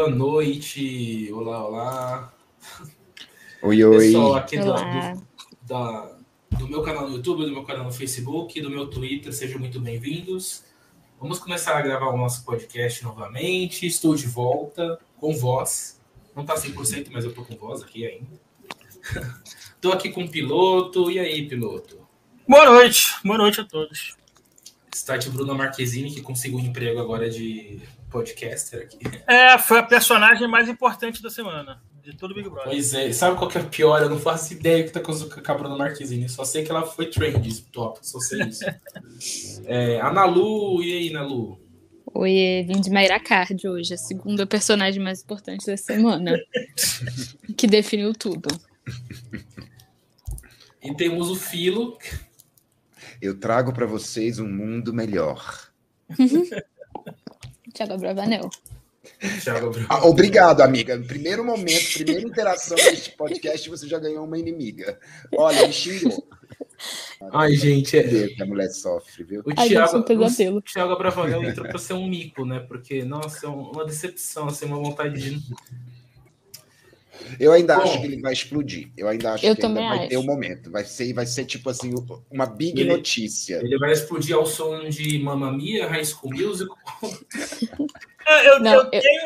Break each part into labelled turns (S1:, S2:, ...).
S1: Boa noite. Olá, olá.
S2: Oi, oi.
S1: Pessoal aqui do,
S3: Olá.
S1: do- da- do meu canal no YouTube, do meu canal no Facebook, do meu Twitter, sejam muito bem-vindos. Vamos começar a gravar o nosso podcast novamente. Estou de volta com voz. Não tá 100%, mas eu tô com voz aqui ainda. Tô aqui com o piloto. E aí, piloto?
S4: Boa noite, boa noite a todos.
S1: Start Bruna Marquezine, que conseguiu um emprego agora de podcaster aqui.
S4: É, foi a personagem mais importante da semana, de todo o Big Brother.
S1: Pois é, sabe qual que é pior? Eu não faço ideia que tá com a Bruna Marquezine. Só sei que ela foi trend top, só sei isso. É, a Nalu, e aí, Nalu?
S3: Oi, vim de Mayra Card hoje, a segunda personagem mais importante da semana. que definiu tudo.
S1: E temos o Filo.
S2: Eu trago para vocês um mundo melhor.
S3: Thiago Bravanel.
S2: Ah, obrigado, amiga. No primeiro momento, primeira interação deste podcast, você já ganhou uma inimiga. Olha, me xingou.
S1: Ai, gente, é,
S2: a mulher sofre, viu?
S1: o Thiago,
S3: um
S1: o Thiago Abravanel entrou pra ser um mico, né? Porque, nossa, é uma decepção, assim, uma vontade de.
S2: Eu ainda
S1: Bom.
S2: acho que ele vai explodir. Eu ainda acho
S3: Eu
S2: que ainda
S3: também
S2: vai
S3: acho.
S2: ter um momento. Vai ser, vai ser tipo assim, uma big
S1: Ele-
S2: notícia.
S1: Ele vai explodir ao som de Mamma Mia, High School Musical.
S4: Eu,
S3: Não,
S4: eu
S3: eu-
S4: tenho,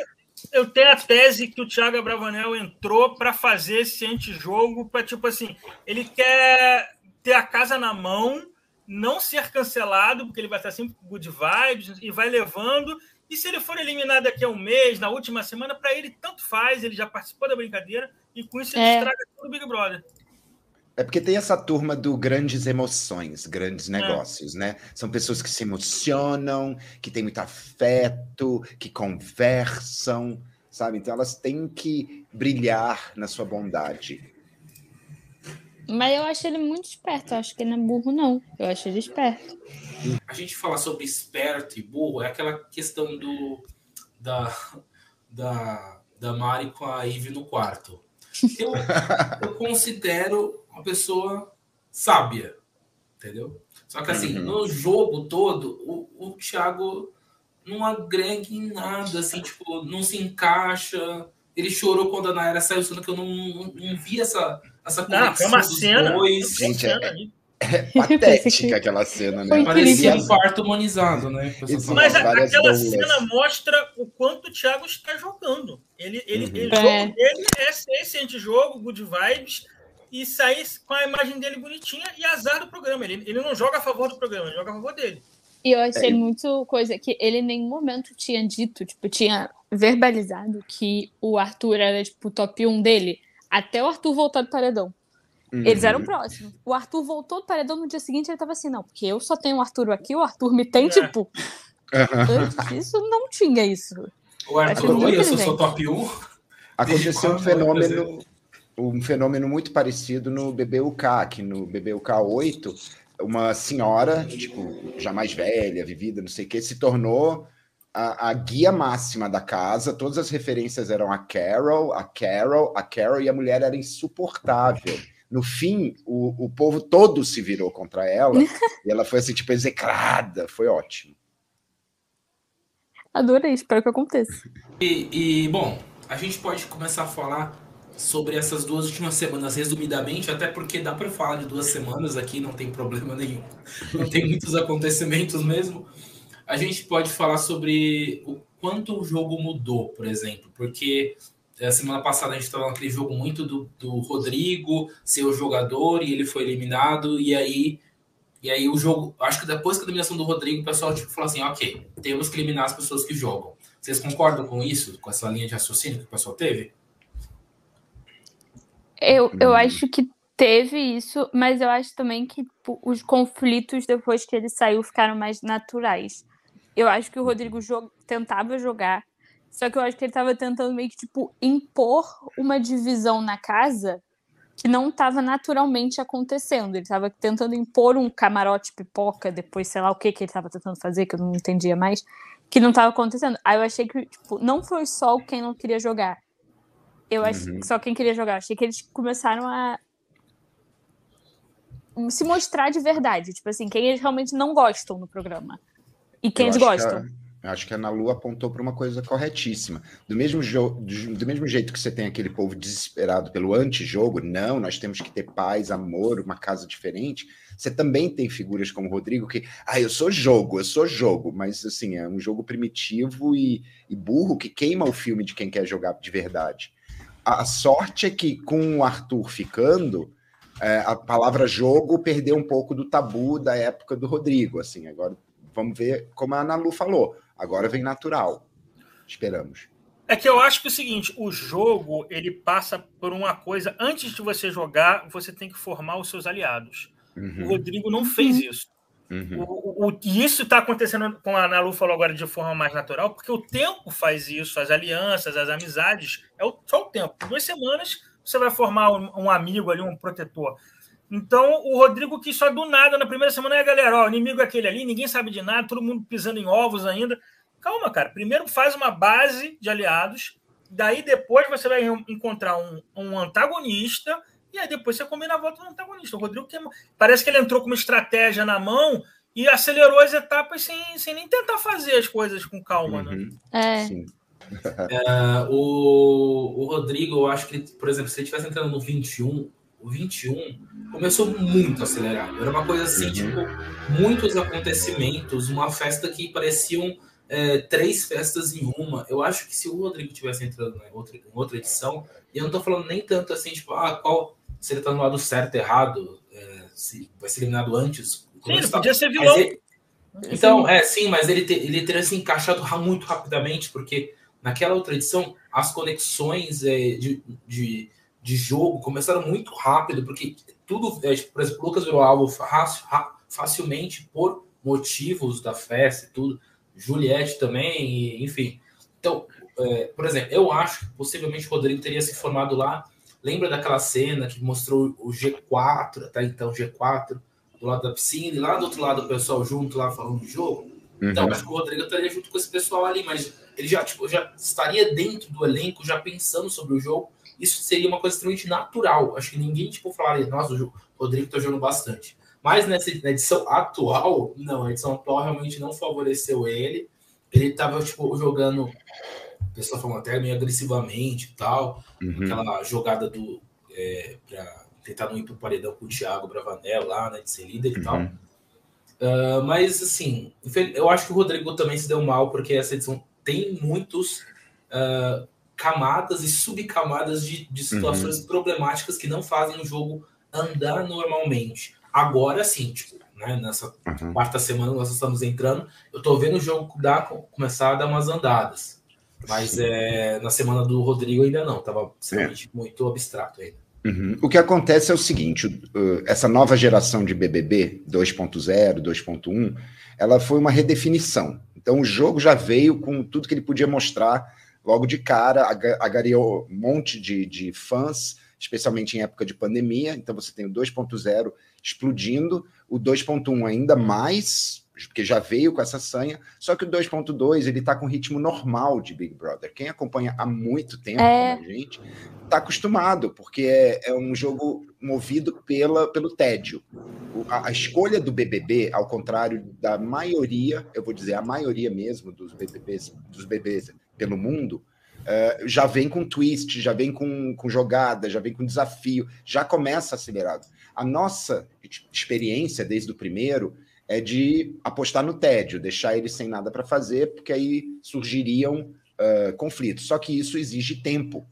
S4: eu tenho a tese que o Thiago Abravanel entrou para fazer esse antijogo, para tipo assim, ele quer ter a casa na mão, não ser cancelado, porque ele vai estar sempre com good vibes e vai levando. E se ele for eliminado daqui a um mês, na última semana, para ele tanto faz, ele já participou da brincadeira e com isso ele
S3: É.
S4: estraga todo o Big Brother.
S2: É porque tem essa turma do grandes emoções, grandes negócios, né? São pessoas que se emocionam, que têm muito afeto, que conversam, sabe? Então elas têm que brilhar na sua bondade.
S3: Mas eu acho ele muito esperto. Eu acho que ele não é burro, não. Eu acho ele esperto.
S1: A gente fala sobre esperto e burro, é aquela questão do da, da, da Mari com a Eve no quarto. Eu, eu considero uma pessoa sábia, entendeu? Só que assim,
S2: Uhum.
S1: no jogo todo, o, o Thiago não agrega em nada, assim, tipo, não se encaixa. Ele chorou quando a Nayara saiu, sendo que eu não, não, não vi essa, essa
S4: Não,
S1: conexão
S4: foi uma
S1: dos
S4: cena.
S1: dois.
S4: Foi uma
S2: Gente, é-
S4: ali.
S2: Patética aquela cena, né?
S1: Parecia um parto humanizado, né?
S4: Mas a- aquela
S2: bolas.
S4: cena mostra o quanto o Thiago está jogando. Ele, ele,
S2: Uhum.
S4: ele-
S3: É.
S4: jogo dele é esse antijogo, good vibes, e sair com a imagem dele bonitinha e azar do programa. Ele, ele não joga a favor do programa, ele joga a favor dele.
S3: E eu achei
S2: É.
S3: muito coisa que ele em nenhum momento tinha dito, tipo, tinha verbalizado que o Arthur era, tipo, o top 1 dele, até o Arthur voltar do paredão. Eles eram
S2: Uhum.
S3: próximos. O Arthur voltou do paredão no dia seguinte, ele tava assim, não, porque eu só tenho o Arthur aqui, o Arthur me tem,
S4: É.
S3: tipo. Antes disso, não tinha isso.
S1: O Arthur, oi, eu sou
S3: inteligente.
S1: top 1.
S2: Aconteceu um fenômeno, um fenômeno muito parecido no BBUK, que no BBUK 8, uma senhora, tipo, já mais velha, vivida, não sei o que, se tornou a, a guia máxima da casa. Todas as referências eram a Carol, a Carol, a Carol, e a mulher era insuportável. No fim, o, o povo todo se virou contra ela, e ela foi assim, tipo, execrada. Foi ótimo.
S3: Adorei, espero que aconteça.
S1: E, e, bom, a gente pode começar a falar sobre essas duas últimas semanas resumidamente, até porque dá para falar de duas semanas aqui, não tem problema nenhum. Não tem muitos acontecimentos mesmo. A gente pode falar sobre o quanto o jogo mudou, por exemplo, porque a semana passada a gente estava naquele jogo muito do, do Rodrigo ser o jogador e ele foi eliminado, e aí e aí o jogo, acho que depois da eliminação do Rodrigo, o pessoal tipo, falou assim, ok, temos que eliminar as pessoas que jogam. Vocês concordam com isso, com essa linha de raciocínio que o pessoal teve?
S3: Eu, eu
S2: Hum.
S3: acho que teve isso, mas eu acho também que tipo, os conflitos depois que ele saiu ficaram mais naturais. Eu acho que o Rodrigo jo- tentava jogar, só que eu acho que ele tava tentando meio que, tipo, impor uma divisão na casa que não estava naturalmente acontecendo. Ele tava tentando impor um camarote pipoca, depois sei lá o que que ele tava tentando fazer, que eu não entendia mais, que não tava acontecendo. Aí eu achei que, tipo, não foi só quem não queria jogar. Eu acho
S2: Uhum.
S3: só quem queria jogar. Achei que eles começaram a se mostrar de verdade. Tipo assim, quem eles realmente não gostam no programa. E quem eles
S2: acho que
S3: gostam.
S2: Eu acho que a Ana Lu apontou para uma coisa corretíssima. Do mesmo, do mesmo jeito que você tem aquele povo desesperado pelo antijogo, não, nós temos que ter paz, amor, uma casa diferente. Você também tem figuras como o Rodrigo que, ah, eu sou jogo, eu sou jogo, mas assim, é um jogo primitivo e, e burro que queima o filme de quem quer jogar de verdade. A sorte é que com o Arthur ficando, é, a palavra jogo perdeu um pouco do tabu da época do Rodrigo. Assim, agora vamos ver como a Ana Lu falou Agora vem natural. Esperamos.
S4: É que eu acho que é o seguinte, o jogo ele passa por uma coisa. Antes de você jogar, você tem que formar os seus aliados. Uhum. O Rodrigo não fez uhum. isso. Uhum. O, o, e isso está acontecendo, como a Ana Lu falou agora, de forma mais natural, porque o tempo faz isso, as alianças, as amizades, é o, só o tempo. Em duas semanas você vai formar um, um, amigo ali, um protetor. Então, o Rodrigo quis só do nada, na primeira semana, é galera, ó, o inimigo é aquele ali, ninguém sabe de nada, todo mundo pisando em ovos ainda. Calma, cara. Primeiro faz uma base de aliados, daí depois você vai encontrar um, um antagonista, e aí depois você combina a volta do antagonista. O Rodrigo que, parece que ele entrou com uma estratégia na mão e acelerou as etapas sem, sem nem tentar fazer as coisas com calma, né?
S3: uhum. né?
S1: É. é. o, o Rodrigo, eu acho que, por exemplo, se ele tivesse entrando no 21, o 21 começou muito acelerado. Era uma coisa assim, uhum. tipo, muitos acontecimentos, uma festa que pareciam é, três festas em uma. Eu acho que se o Rodrigo tivesse entrando em outra, em outra edição, e eu não tô falando nem tanto assim, tipo, ah, qual, se ele tá no lado certo, errado, é, se vai ser eliminado antes.
S4: Sim, ele podia ser vilão.
S1: Ele, então, é, sim, mas ele, te, ele teria se encaixado muito rapidamente, porque naquela outra edição, as conexões é, de, de, de, jogo começaram muito rápido, porque tudo, é, tipo, por exemplo, o Lucas virou alvo fácil, facilmente por motivos da festa e tudo. Juliette também, e, enfim. Então, é, por exemplo, eu acho que possivelmente o Rodrigo teria se formado lá. Lembra daquela cena que mostrou o G4, até então G4, do lado da piscina, e lá do outro lado o pessoal junto lá falando do jogo? Uhum. Então, acho que o Rodrigo estaria junto com esse pessoal ali, mas ele já, tipo, já estaria dentro do elenco, já pensando sobre o jogo. Isso seria uma coisa extremamente natural. Acho que ninguém, tipo, falaria, nossa, o Rodrigo tá jogando bastante. Mas nessa na edição atual, não, a edição atual realmente não favoreceu ele. Ele estava tipo, jogando, o pessoal falando até meio agressivamente e tal. Uhum. Aquela jogada do. É, para tentar não ir pro paredão com o Thiago Bravanel lá, né? De ser líder e uhum. tal. Uh, mas assim, eu acho que o Rodrigo também se deu mal, porque essa edição tem muitos uh, camadas e subcamadas de, de situações uhum. problemáticas que não fazem o jogo andar normalmente. Agora sim, tipo, né, nessa uhum. quarta semana nós estamos entrando, eu tô vendo o jogo dar, começar a dar umas andadas. Mas é, na semana do Rodrigo ainda não, tava é. muito abstrato ainda.
S2: Uhum. O que acontece é o seguinte: essa nova geração de BBB 2.0, 2.1, ela foi uma redefinição. Então o jogo já veio com tudo que ele podia mostrar logo de cara, agariou um monte de, de fãs, especialmente em época de pandemia. Então você tem o 2.0 explodindo, o 2.1 ainda mais, porque já veio com essa sanha, só que o 2.2 ele tá com ritmo normal de Big Brother. Quem acompanha há muito tempo, é... como a gente, tá acostumado, porque é, é um jogo movido pela, pelo tédio. O, a, a, escolha do BBB, ao contrário da maioria, eu vou dizer a maioria mesmo dos BBBs, dos bebês pelo mundo, Uh, já vem com twist, já vem com, com jogada, já vem com desafio, já começa acelerado. A nossa experiência desde o primeiro é de apostar no tédio, deixar ele sem nada para fazer, porque aí surgiriam uh, conflitos. Só que isso exige tempo.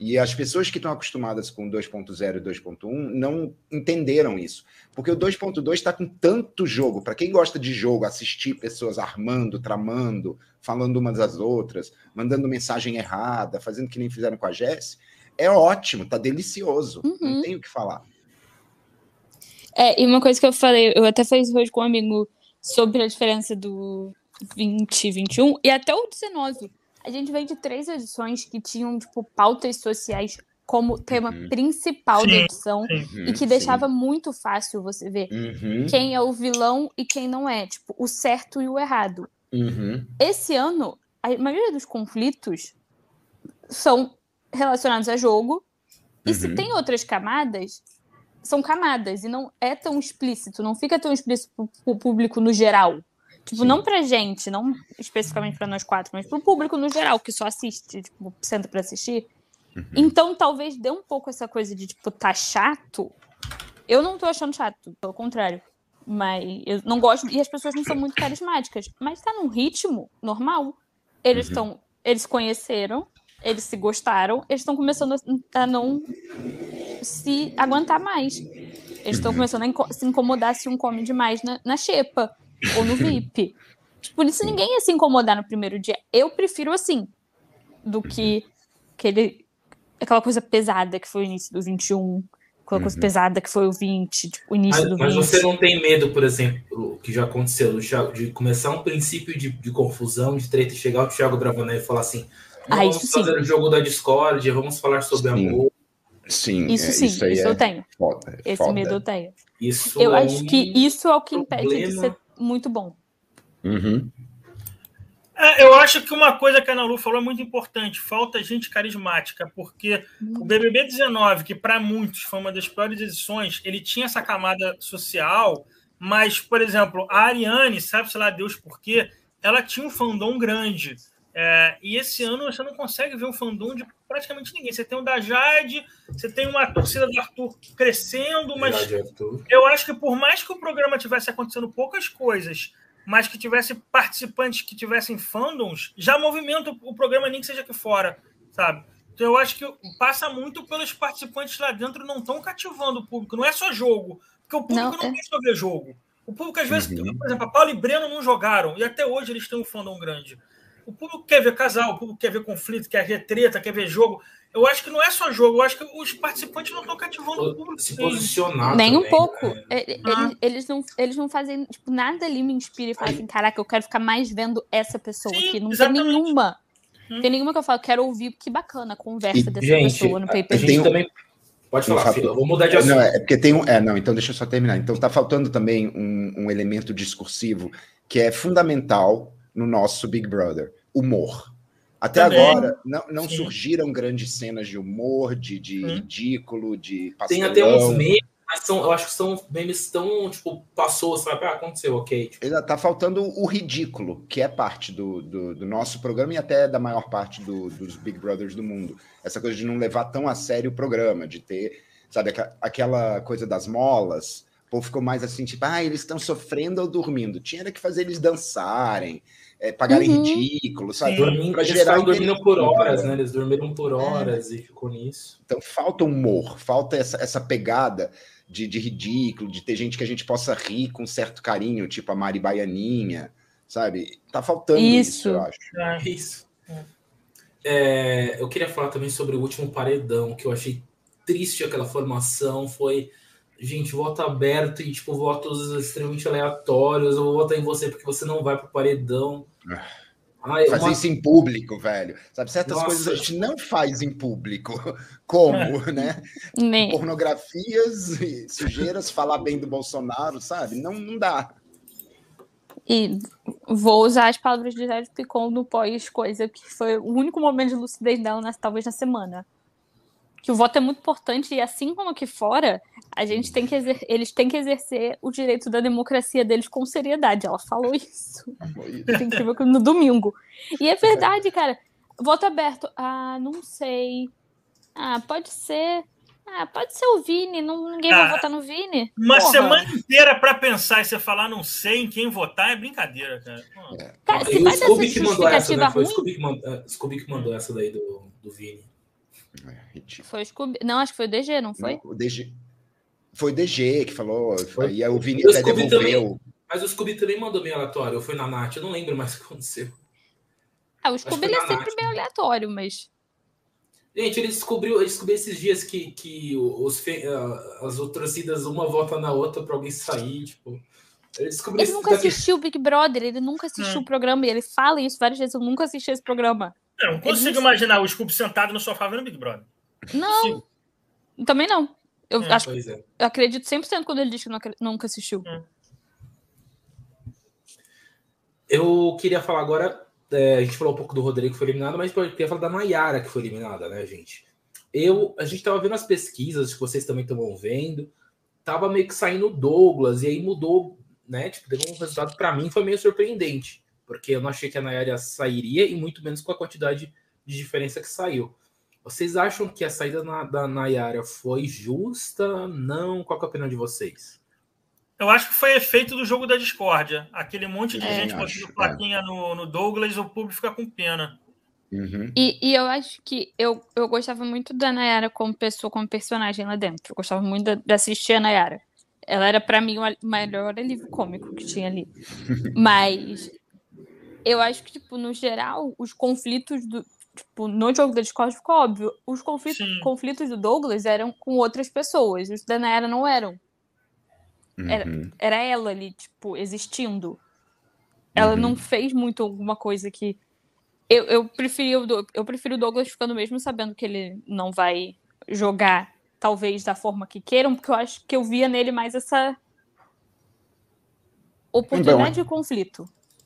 S2: E as pessoas que estão acostumadas com 2.0 e 2.1 não entenderam isso. Porque o 2.2 está com tanto jogo. Para quem gosta de jogo, assistir pessoas armando, tramando, falando umas das outras, mandando mensagem errada, fazendo que nem fizeram com a Jess, é ótimo, tá delicioso. Uhum. Não tenho o que falar.
S3: É, e uma coisa que eu falei, eu até fiz hoje com um amigo sobre a diferença do 20, 21 e até o 19. A gente vem de três edições que tinham, tipo, pautas sociais como tema uhum. principal sim, da edição sim. e que deixava sim. muito fácil você ver uhum. quem é o vilão e quem não é, tipo, o certo e o errado. Uhum. Esse ano, a maioria dos conflitos são relacionados a jogo, e se uhum. tem outras camadas, são camadas e não é tão explícito, não fica tão explícito para o público no geral. Tipo, Sim. não pra gente, não especificamente para nós quatro, mas pro público no geral, que só assiste, tipo, senta pra assistir. Uhum. Então, talvez dê um pouco essa coisa de, tipo, tá chato. Eu não tô achando chato, pelo contrário. Mas eu não gosto. E as pessoas não são muito carismáticas. Mas tá num ritmo normal. Eles estão. Uhum. Eles conheceram, eles se gostaram, eles estão começando a, a, não se aguentar mais. Eles estão começando a inco se incomodar se um come demais na, na xepa ou no VIP. Por isso ninguém ia se incomodar no primeiro dia. Eu prefiro assim do que aquele, aquela coisa pesada que foi o início do 21, aquela coisa uhum. pesada que foi o 20, tipo, o início
S1: mas,
S3: do 20.
S1: Mas você não tem medo, por exemplo, o que já aconteceu, de começar um princípio de, de confusão, de treta, e chegar o Thiago Bravanel e falar assim: ah, vamos fazer sim. o jogo da Discord, vamos falar sobre sim. amor.
S2: Sim,
S3: isso é, sim, isso, isso eu
S2: é
S3: tenho.
S2: Foda,
S3: Esse
S2: foda.
S3: medo eu tenho.
S1: Isso
S3: eu
S1: é
S3: acho
S1: um
S3: que isso é o que
S1: problema.
S3: impede de ser muito bom.
S2: Uhum.
S4: É, eu acho que uma coisa que a Ana Lu falou é muito importante: falta gente carismática, porque o BBB 19, que para muitos foi uma das piores edições, ele tinha essa camada social, mas, por exemplo, a Ariane, sabe-se lá Deus por quê, ela tinha um fandom grande. É, e esse ano você não consegue ver um fandom de praticamente ninguém. Você tem o da Jade, você tem uma torcida do Arthur crescendo, mas eu acho que por mais que o programa tivesse acontecendo poucas coisas, mas que tivesse participantes que tivessem fandoms, já movimenta o programa nem que seja aqui fora, sabe? Então eu acho que passa muito pelos participantes lá dentro não estão cativando o público. Não é só jogo, porque o público não, não é... quer só ver jogo. O público, às vezes, uhum. por exemplo, a Paulo e Breno não jogaram, e até hoje eles têm um fandom grande. O público quer ver casal, o público quer ver conflito, quer ver treta, quer ver jogo. Eu acho que não é só jogo, eu acho que os participantes não estão cativando o público.
S1: Se posicionar.
S3: Nem
S1: também,
S3: um pouco.
S1: né?
S3: Eles, ah. eles, não, eles não fazem, tipo, nada ali me inspira e fala assim: caraca, eu quero ficar mais vendo essa pessoa
S4: Sim,
S3: aqui. Não
S4: exatamente.
S3: tem nenhuma.
S4: Hum.
S3: Tem nenhuma que eu falo, quero ouvir, que bacana a conversa
S2: E,
S3: dessa
S1: Gente,
S3: pessoa no pay
S1: a gente também. Pode
S2: um
S1: falar, filho. Vou mudar de assunto.
S2: Não, é porque tem um. É, não, então deixa eu só terminar. Então tá faltando também um, um elemento discursivo que é fundamental no nosso Big Brother: humor. Até
S4: Também.
S2: agora não, não surgiram grandes cenas de humor, de, de
S4: Hum.
S2: ridículo, de
S1: Tem
S2: pastelão.
S1: até uns memes, mas são, eu acho que são memes tão, tipo, passou, sabe? Ah, aconteceu, ok. Tipo,
S2: Ainda Tá faltando o ridículo, que é parte do, do, do nosso programa e até da maior parte do- dos Big Brothers do mundo. Essa coisa de não levar tão a sério o programa, de ter, sabe, aquela coisa das molas. O povo ficou mais assim, tipo, ah, eles estão sofrendo ou dormindo. Tinha que fazer eles dançarem, é, pagarem
S3: Uhum.
S2: ridículo, sabe?
S1: Dormindo,
S2: Pra
S1: eles
S2: gerar
S1: estavam dormindo por horas, né? Eles dormiram por horas e ficou nisso.
S2: Então falta humor, falta essa, essa pegada de, de ridículo, de ter gente que a gente possa rir com certo carinho, tipo a Mari Baianinha, sabe? Tá faltando isso,
S3: Isso.
S2: eu acho.
S4: É.
S1: É isso. É, eu queria falar também sobre o último paredão, que eu achei triste aquela formação. Foi, gente, voto aberto e, tipo, votos extremamente aleatórios. Eu vou votar em você porque você não vai pro paredão. Ai,
S2: Fazer
S1: uma-
S2: isso em público, velho. Sabe, certas
S1: Nossa.
S2: coisas a gente não faz em público. Como, né?
S3: Nem.
S2: Pornografias, e sujeiras, falar bem do Bolsonaro, sabe? Não, não dá.
S3: E vou usar as palavras de Jair Picon no pós-coisa, que foi o único momento de lucidez dela, talvez na semana. Que o voto é muito importante e, assim como aqui fora, a gente tem que exer- eles têm que exercer o direito da democracia deles com seriedade. Ela falou isso. No domingo. E é verdade, cara. Voto aberto. Ah, não sei. Ah, pode ser. Ah, pode ser o Vini. Não, ninguém vai
S4: Ah,
S3: votar no Vini.
S4: Uma
S3: Porra.
S4: semana inteira para pensar e você falar não sei em quem votar é brincadeira, cara. Pô.
S3: Cara, se
S1: o
S3: vai dessa
S1: Scooby que mandou essa, né? Foi o
S3: ruim.
S1: Scooby que, mandou, é, Scooby que mandou essa daí do, do Vini.
S2: É, ridículo.
S3: Foi o Scooby. Não, acho que foi o DG, não foi?
S2: Não, o DG... Foi o DG que falou,
S1: Foi.
S2: aí o Vini até devolveu.
S1: Mas o Scooby também mandou meio aleatório. Ou foi na Nath? Eu não lembro mais o que aconteceu.
S3: Ah, o Scooby ele é sempre
S1: Nath.
S3: meio aleatório, mas.
S1: Gente, ele descobriu, ele descobriu esses dias que, que os, fe- ah, as outras torcidas, uma vota na outra pra alguém sair, tipo. Ele descobriu
S3: Ele nunca
S1: daqui.
S3: assistiu o Big Brother, ele nunca assistiu
S4: Hum.
S3: o programa e ele fala isso várias vezes. Eu nunca assisti esse programa.
S4: Eu não consigo imaginar o Scooby sentado no sofá vendo Big Brother.
S3: Não, também não. Eu,
S4: É,
S3: acho,
S1: é.
S3: eu acredito 100% quando ele diz que nunca assistiu.
S1: Eu queria falar agora. é, a gente falou um pouco do Rodrigo que foi eliminado, mas eu queria falar da Nayara que foi eliminada, né, gente? Eu, a gente tava vendo as pesquisas que vocês também estão vendo. Tava meio que saindo o Douglas, e aí mudou né? Tipo, deu um resultado para mim foi meio surpreendente, porque eu não achei que a Nayara sairia e muito menos com a quantidade de diferença que saiu. Vocês acham que a saída na, da Nayara foi justa? Não? Qual é a opinião de vocês?
S4: Eu acho que foi efeito do jogo da discórdia. Aquele monte de
S2: É,
S4: gente botando plaquinha no, no Douglas, o público fica com pena.
S2: Uhum.
S3: E, e eu acho que eu, eu gostava muito da Nayara como pessoa, como personagem lá dentro. Eu gostava muito de assistir a Nayara. Ela era, pra mim, o melhor alívio cômico que tinha ali. Mas eu acho que, tipo, no geral, os conflitos do. Tipo, no jogo da Discord ficou óbvio. Os conflitos,
S4: Sim.
S3: conflitos do Douglas eram com outras pessoas. Os da Nayara não eram. Era-
S2: Uhum.
S3: Era ela ali, tipo, existindo. Ela
S2: Uhum.
S3: não fez muito alguma coisa que. Eu, eu, preferi Do- eu prefiro o Douglas ficando mesmo sabendo que ele não vai jogar, talvez, da forma que queiram, porque eu acho que eu via nele mais essa oportunidade de conflito.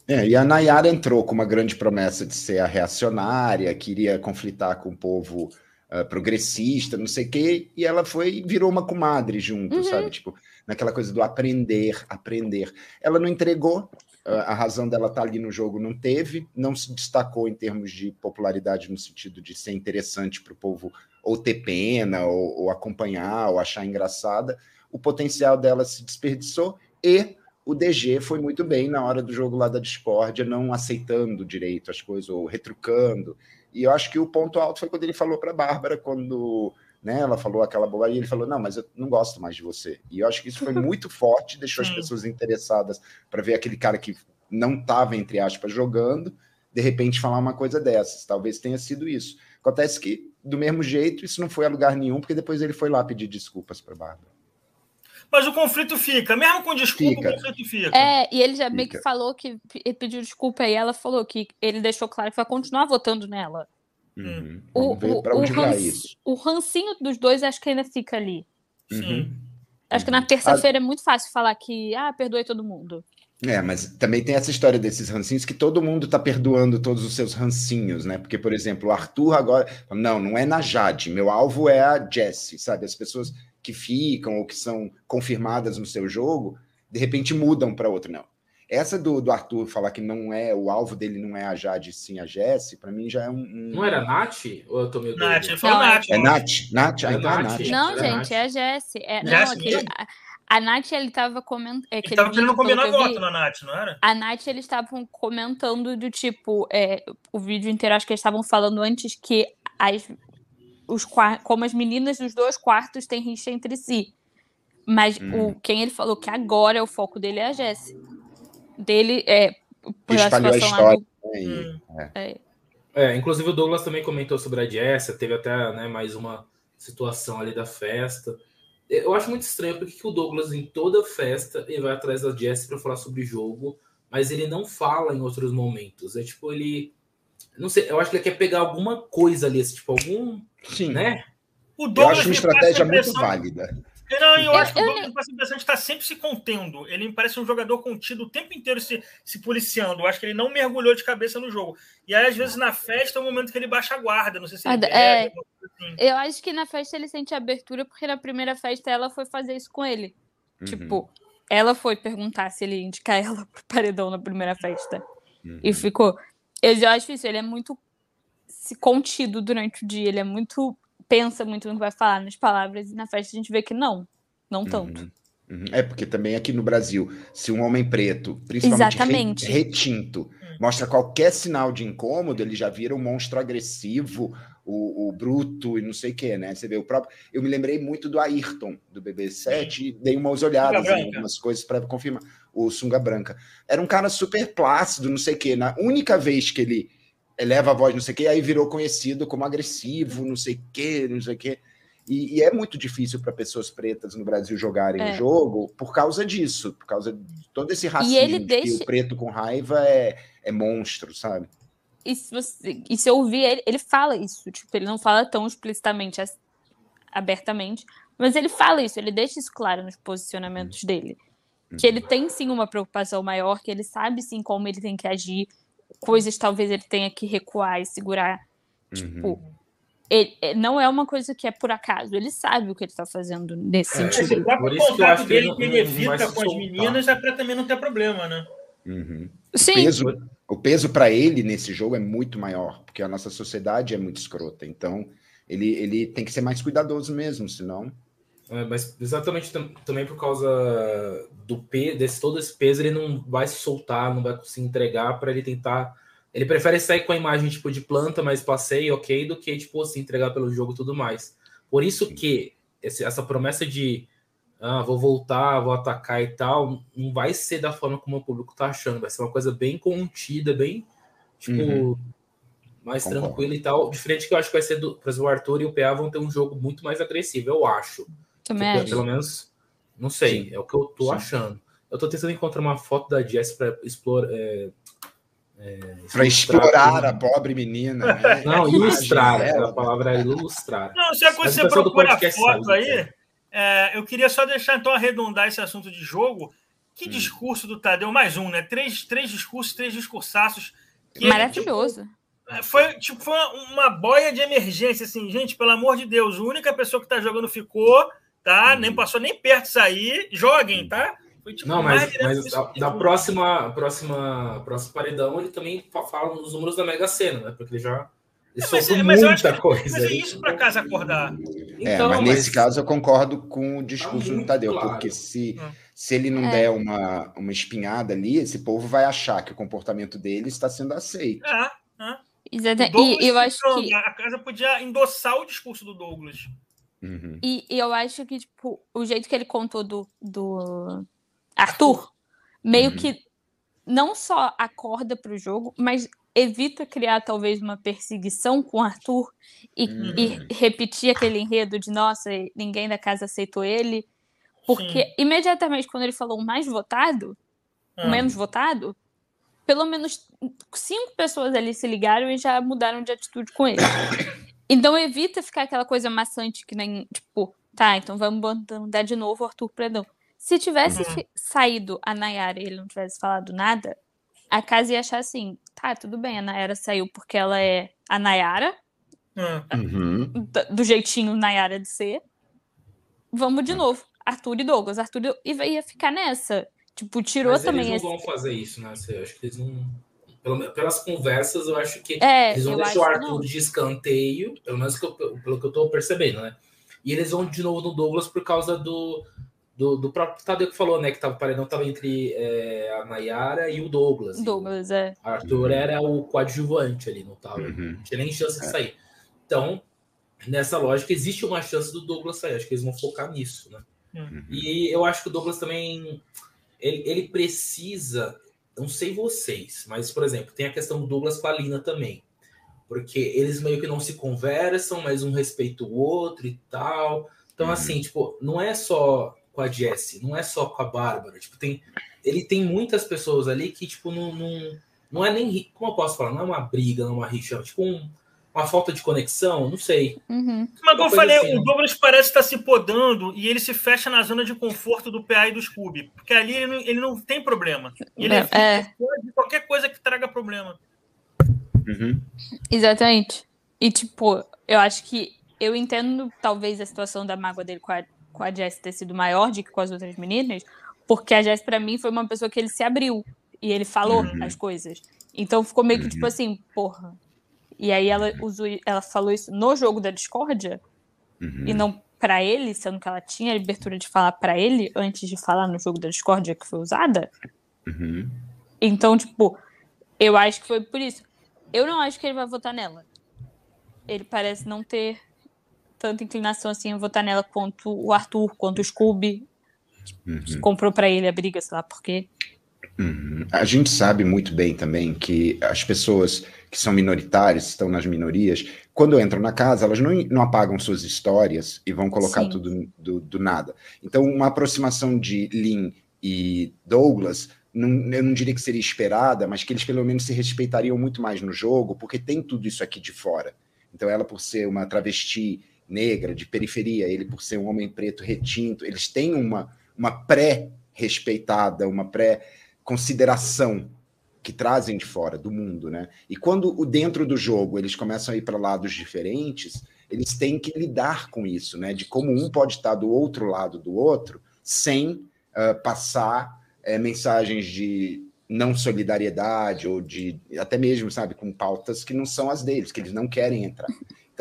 S2: É, e a Nayara entrou com uma grande promessa de ser a reacionária, queria conflitar com o povo ah, progressista, não sei o quê, e ela foi e virou uma comadre junto,
S3: Uhum.
S2: sabe? Tipo, naquela coisa do aprender, aprender. Ela não entregou, ah, a razão dela estar ali no jogo não teve, não se destacou em termos de popularidade no sentido de ser interessante para o povo ou ter pena, ou, ou acompanhar, ou achar engraçada. O potencial dela se desperdiçou e o DG foi muito bem na hora do jogo lá da discórdia, não aceitando direito as coisas ou retrucando. E eu acho que o ponto alto foi quando ele falou para Bárbara, quando né, ela falou aquela bobagem, ele falou: Não, mas eu não gosto mais de você. E eu acho que isso foi muito forte, deixou as pessoas interessadas para ver aquele cara que não estava, entre aspas, jogando, de repente falar uma coisa dessas. Talvez tenha sido isso. Acontece que, do mesmo jeito, isso não foi a lugar nenhum, porque depois ele foi lá pedir desculpas para Bárbara.
S4: Mas o conflito fica, mesmo com desculpa,
S2: Fica.
S4: o conflito fica.
S3: É, e ele já meio que falou que ele pediu desculpa e ela falou que ele deixou claro que vai continuar votando nela.
S2: Uhum.
S3: O,
S2: Vamos ver
S3: o,
S2: para
S3: o,
S2: isso.
S3: o rancinho dos dois acho que ainda fica ali.
S4: Sim.
S2: Uhum.
S3: Acho que na terça-feira é muito fácil falar que, ah, perdoei todo mundo.
S2: É, mas também tem essa história desses rancinhos que todo mundo tá perdoando todos os seus rancinhos, né? Porque, por exemplo, o Arthur agora. Não, não é na Jade. Meu alvo é a Jessie, sabe? As pessoas que ficam ou que são confirmadas no seu jogo, de repente mudam para outro. Não. Essa do, do Arthur falar que não é o alvo dele não é a Jade, sim a Jessie, para mim já é um. um-
S1: Não era Nath? Ou eu tô meio
S4: Nath, ele falou
S3: Não, é-
S4: Nath.
S2: É. Nath? Nath? Ah,
S1: É
S2: então é
S1: Nath.
S2: Nath.
S3: Não, gente,
S1: Nath.
S3: é a Jessie. É, não,
S4: Jessie
S3: aquele, a, a Nath, ele tava comentando.
S4: Ele tava querendo combinar voto na Nath, não era?
S3: A Nath, eles estavam comentando do tipo, é, o vídeo inteiro, acho que eles estavam falando antes que as, os, como as meninas dos dois quartos têm rixa entre si. Mas
S2: Hum.
S3: o, quem ele falou que agora o foco dele é a Jessie. Dele, é, por
S2: Espalhou a
S3: do-
S2: história. E-
S4: Hum.
S3: é,
S1: É, inclusive o Douglas também comentou sobre a Jessa, teve até né, mais uma situação ali da festa. Eu acho muito estranho porque que o Douglas, em toda festa, ele vai atrás da Jess para falar sobre jogo, mas ele não fala em outros momentos. É tipo, ele. Não sei, eu acho que ele quer pegar alguma coisa ali, assim, tipo, algum.
S2: Sim.
S1: né?
S4: O
S2: Eu
S4: Douglas
S2: acho uma estratégia muito
S4: impressão-
S2: válida.
S4: Não, eu,
S3: Eu-
S4: acho que o
S3: eu
S4: Douglas passa a impressão de estar sempre se contendo. Ele me parece um jogador contido o tempo inteiro se, se policiando. Eu acho que ele não mergulhou de cabeça no jogo. E aí, às vezes, na festa é o momento que ele baixa a guarda. Não sei se ele
S3: é.
S4: alguma coisa assim.
S3: Eu acho que na festa ele sente abertura, porque na primeira festa ela foi fazer isso com ele.
S2: Uhum.
S3: Tipo, ela foi perguntar se ele ia indicar ela pro paredão na primeira festa.
S2: Uhum.
S3: E ficou. Eu já acho isso, ele é muito se contido durante o dia, ele é muito. pensa muito no que vai falar nas palavras, e na festa a gente vê que não. Não tanto.
S2: Uhum, uhum. É porque também aqui no Brasil, se um homem preto, principalmente re- retinto, mostra qualquer sinal de incômodo, ele já vira um monstro agressivo, o, o bruto e não sei o que, né? Você vê o próprio. Eu me lembrei muito do Ayrton, do BB7, e dei umas olhadas em algumas coisas para confirmar. O Sunga Branca. Era um cara super plácido, não sei o que. Na única vez que ele eleva a voz, não sei o que, aí virou conhecido como agressivo, não sei o que, não sei o que. E, e é muito difícil para pessoas pretas no Brasil jogarem o
S3: É.
S2: jogo por causa disso, por causa de todo esse racismo
S3: ele
S2: de que
S3: deixa-
S2: o preto com raiva é, é monstro, sabe?
S3: E se, você, e se eu ouvir ele, ele fala isso. Tipo, ele não fala tão explicitamente, abertamente, mas ele fala isso, ele deixa isso claro nos posicionamentos dele. Que ele tem sim uma preocupação maior, que ele sabe sim como ele tem que agir, coisas talvez ele tenha que recuar e segurar. Tipo,
S2: Uhum.
S3: ele, não é uma coisa que é por acaso. Ele sabe o que ele está fazendo nesse
S4: É,
S3: sentido.
S4: o próprio
S1: Por isso que eu
S4: contato
S1: que
S4: dele que ele evita com as meninas é pra também não ter problema, né?
S2: Uhum.
S3: Sim,
S2: O peso, o peso para ele nesse jogo é muito maior, porque a nossa sociedade é muito escrota. Então, ele, ele tem que ser mais cuidadoso mesmo, senão.
S1: É, mas exatamente tam- também por causa do peso, desse todo esse peso, ele não vai se soltar, não vai se entregar para ele tentar. Ele prefere sair com a imagem tipo de planta, mas passeio, ok, do que tipo se entregar pelo jogo e tudo mais. Por isso que esse- essa promessa de ah, vou voltar, vou atacar e tal, não vai ser da forma como o público tá achando, vai ser uma coisa bem contida, bem tipo
S2: Uhum.
S1: mais
S2: Concordo.
S1: tranquila e tal. Diferente que eu acho que vai ser do, por exemplo, o Arthur e o PA vão ter um jogo muito mais agressivo, eu acho.
S3: Também acho.
S1: Pelo menos, não sei,
S2: Sim.
S1: é o que eu tô
S2: Sim.
S1: achando. Eu tô tentando encontrar uma foto da Jess para explorar. É,
S2: Para explorar a pobre menina. Né?
S1: Não,
S2: A
S1: ilustrar, a palavra é ilustrar.
S4: Não, se é quando você procura
S1: podcast
S4: foto
S1: sabe,
S4: aí, é, eu queria só deixar então arredondar esse assunto de jogo. Que
S2: Hum.
S4: discurso do Tadeu, mais um, né? Três, três discursos, três discursaços. que ele,
S3: Maravilhoso.
S4: tipo, foi tipo foi uma, uma boia de emergência, assim, gente, pelo amor de Deus, a única pessoa que tá jogando ficou, tá? Nem passou nem perto de sair. Joguem, tá? Foi, tipo,
S1: Não, mas, mas da, da próxima, próxima, próximo paredão ele também fa- fala nos números da Mega Sena, né? Porque ele já ele
S4: É, mas é- mas eu acho
S1: muita
S4: que-
S1: coisa.
S4: Mas é isso para casa acordar.
S2: É,
S1: Então,
S2: mas nesse caso eu concordo com o discurso do
S1: muito
S2: Tadeu,
S1: claro.
S2: porque se,
S4: Hum.
S2: se ele não
S3: É.
S2: der uma, uma espinhada ali, esse povo vai achar que o comportamento dele está sendo aceito.
S4: É,
S3: Exata-
S4: o Douglas
S3: E eu acho que.
S4: A casa podia endossar o discurso do Douglas.
S2: Uhum.
S3: E, e eu acho que, tipo, o jeito que ele contou do, do Arthur, meio
S2: Uhum.
S3: que não só acorda pro jogo, mas evita criar talvez uma perseguição com o Arthur e,
S2: Uhum.
S3: e repetir aquele enredo de nossa, ninguém da casa aceitou ele. Porque
S4: Sim.
S3: imediatamente quando ele falou o mais votado,
S4: Ah.
S3: o menos votado, pelo menos cinco pessoas ali se ligaram e já mudaram de atitude com ele. Então evita ficar aquela coisa maçante que nem, tipo, tá, então vamos mandar de novo o Arthur Predão. Se tivesse
S4: Uhum.
S3: saído a Nayara e ele não tivesse falado nada, a casa ia achar assim, tá, tudo bem, a Nayara saiu porque ela é a Nayara,
S4: Ah.
S2: Uhum.
S3: do jeitinho Nayara de ser. Vamos de novo, Arthur e Douglas. Arthur e- ia ficar nessa. Tipo, tirou
S1: Mas
S3: também
S1: eles
S3: esse.
S1: não vão fazer isso, né? Eu acho que eles não. Pelas conversas, eu acho que
S3: É,
S1: eles vão deixar o Arthur
S3: não.
S1: de escanteio, pelo menos que eu- pelo que eu tô percebendo, né? E eles vão de novo no Douglas por causa do, do, do próprio Tadeu que falou, né? Que tava, o paredão tava entre é, a Nayara e o Douglas. E
S3: Douglas, é.
S1: O Arthur era o coadjuvante ali, não tava.
S2: Uhum.
S1: Não tinha nem chance de
S2: É.
S1: sair. Então, nessa lógica, existe uma chance do Douglas sair. Acho que eles vão focar nisso, né?
S2: Uhum.
S1: E eu acho que o Douglas também. Ele, ele precisa. Não sei vocês, mas, por exemplo, tem a questão do Douglas com a Lina também. Porque eles meio que não se conversam, mas um respeita o outro e tal. Então,
S2: Uhum.
S1: assim, tipo, não é só com a Jessie, não é só com a Bárbara. Tipo, tem. Ele tem muitas pessoas ali que, tipo, não. Não, não é nem. Como eu posso falar? Não é uma briga, não é uma rixa. É tipo um- uma falta de conexão, não sei.
S3: Uhum.
S4: Mas como eu falei,
S1: assim,
S4: o
S1: né?
S4: Douglas parece estar se podando e ele se fecha na zona de conforto do PA e do Scooby. Porque ali ele não, ele não tem problema. Ele
S3: É,
S4: evita
S3: é.
S4: de qualquer coisa que traga problema.
S2: Uhum.
S3: Exatamente. E, tipo, eu acho que eu entendo talvez a situação da mágoa dele com a, com a Jess ter sido maior do que com as outras meninas, porque a Jess, pra mim, foi uma pessoa que ele se abriu e ele falou
S2: Uhum.
S3: as coisas. Então ficou meio que
S2: Uhum.
S3: tipo assim, porra. E aí ela usou, ela falou isso no jogo da discórdia
S2: Uhum.
S3: e não pra ele, sendo que ela tinha a abertura de falar pra ele antes de falar no jogo da discórdia que foi usada.
S2: Uhum.
S3: Então, tipo, eu acho que foi por isso. Eu não acho que ele vai votar nela. Ele parece não ter tanta inclinação assim a votar nela quanto o Arthur, quanto o Scooby, que
S2: Uhum.
S3: comprou pra ele a briga, sei lá por quê.
S2: Uhum. A gente sabe muito bem também que as pessoas que são minoritárias, estão nas minorias, quando entram na casa, elas não, não apagam suas histórias e vão colocar
S3: Sim.
S2: tudo do, do nada. Então, uma aproximação de Lin e Douglas, não, eu não diria que seria esperada, mas que eles pelo menos se respeitariam muito mais no jogo, porque tem tudo isso aqui de fora. Então, ela por ser uma travesti negra, de periferia, ele por ser um homem preto retinto, eles têm uma, uma pré-respeitada, uma pré-consideração que trazem de fora do mundo, né? E quando o dentro do jogo eles começam a ir para lados diferentes, eles têm que lidar com isso, né? De como um pode estar do outro lado do outro sem uh, passar uh, mensagens de não solidariedade ou de até mesmo, sabe, com pautas que não são as deles, que eles não querem entrar.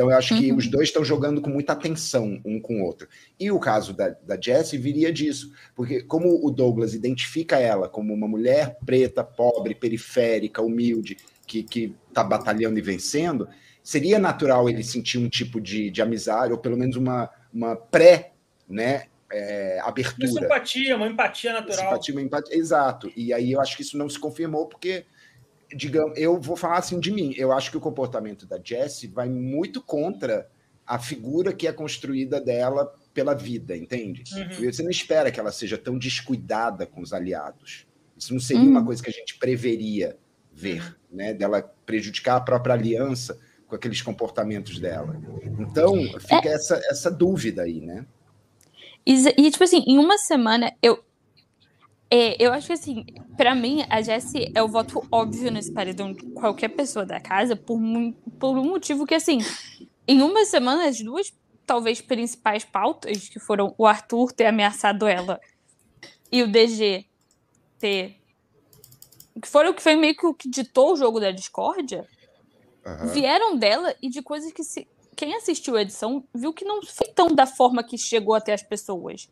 S2: Então eu acho que uhum. os dois estão jogando com muita atenção um com o outro. E o caso da, da Jessie viria disso, porque como o Douglas identifica ela como uma mulher preta, pobre, periférica, humilde, que, que tá batalhando e vencendo, seria natural ele sentir um tipo de, de amizade, ou pelo menos uma, uma pré, né, é, abertura. Uma
S4: simpatia, uma empatia natural.
S2: Simpatia, uma empatia, exato. E aí eu acho que isso não se confirmou, porque, digamos, eu vou falar assim de mim, eu acho que o comportamento da Jessie vai muito contra a figura que é construída dela pela vida, entende? Uhum. Você não espera que ela seja tão descuidada com os aliados. Isso não seria uhum. uma coisa que a gente preveria ver, uhum. né? Dela prejudicar a própria aliança com aqueles comportamentos dela. Então, fica é... essa, essa dúvida aí, né?
S3: E, e, tipo assim, em uma semana, eu. É, eu acho que assim, para mim, a Jessie é o voto óbvio nesse paredão de qualquer pessoa da casa, por, por um motivo que, assim, em uma semana, as duas, talvez, principais pautas, que foram o Arthur ter ameaçado ela e o DG ter. Que foram que foi meio que o que ditou o jogo da discórdia, uhum. vieram dela e de coisas que se, quem assistiu a edição viu que não foi tão da forma que chegou até as pessoas.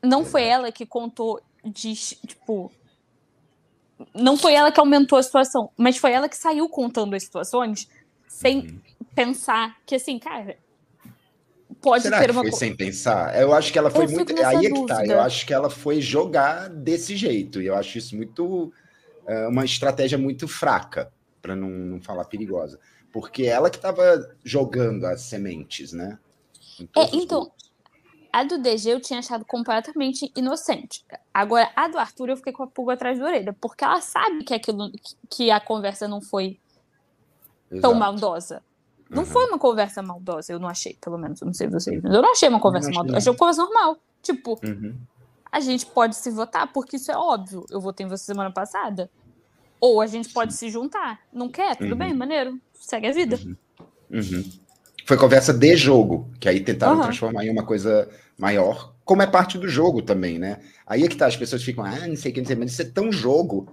S3: Não foi ela que contou de, tipo. Não foi ela que aumentou a situação, mas foi ela que saiu contando as situações sem uhum. pensar que, assim, cara, pode
S2: Será
S3: ter
S2: uma foi sem pensar? Eu acho que ela foi eu muito. Aí é que tá. Eu acho que ela foi jogar desse jeito. E eu acho isso muito. É, uma estratégia muito fraca, para não, não falar perigosa porque ela que estava jogando as sementes, né?
S3: É, então, a do DG eu tinha achado completamente inocente. Agora, a do Arthur eu fiquei com a pulga atrás da orelha, porque ela sabe que aquilo que a conversa não foi Exato. tão maldosa. Não uhum. foi uma conversa maldosa, eu não achei, pelo menos, não sei vocês, mas eu não achei uma conversa maldosa, achei uma conversa normal. Tipo, uhum. a gente pode se votar, porque isso é óbvio. Eu votei em você semana passada. Ou a gente pode se juntar. Não quer? Tudo uhum. bem, maneiro segue a vida. Uhum.
S2: Foi conversa de jogo, que aí tentaram uhum. transformar em uma coisa maior, como é parte do jogo também, né? Aí é que tá, as pessoas ficam, ah, não sei o que, não sei, mas isso é tão jogo.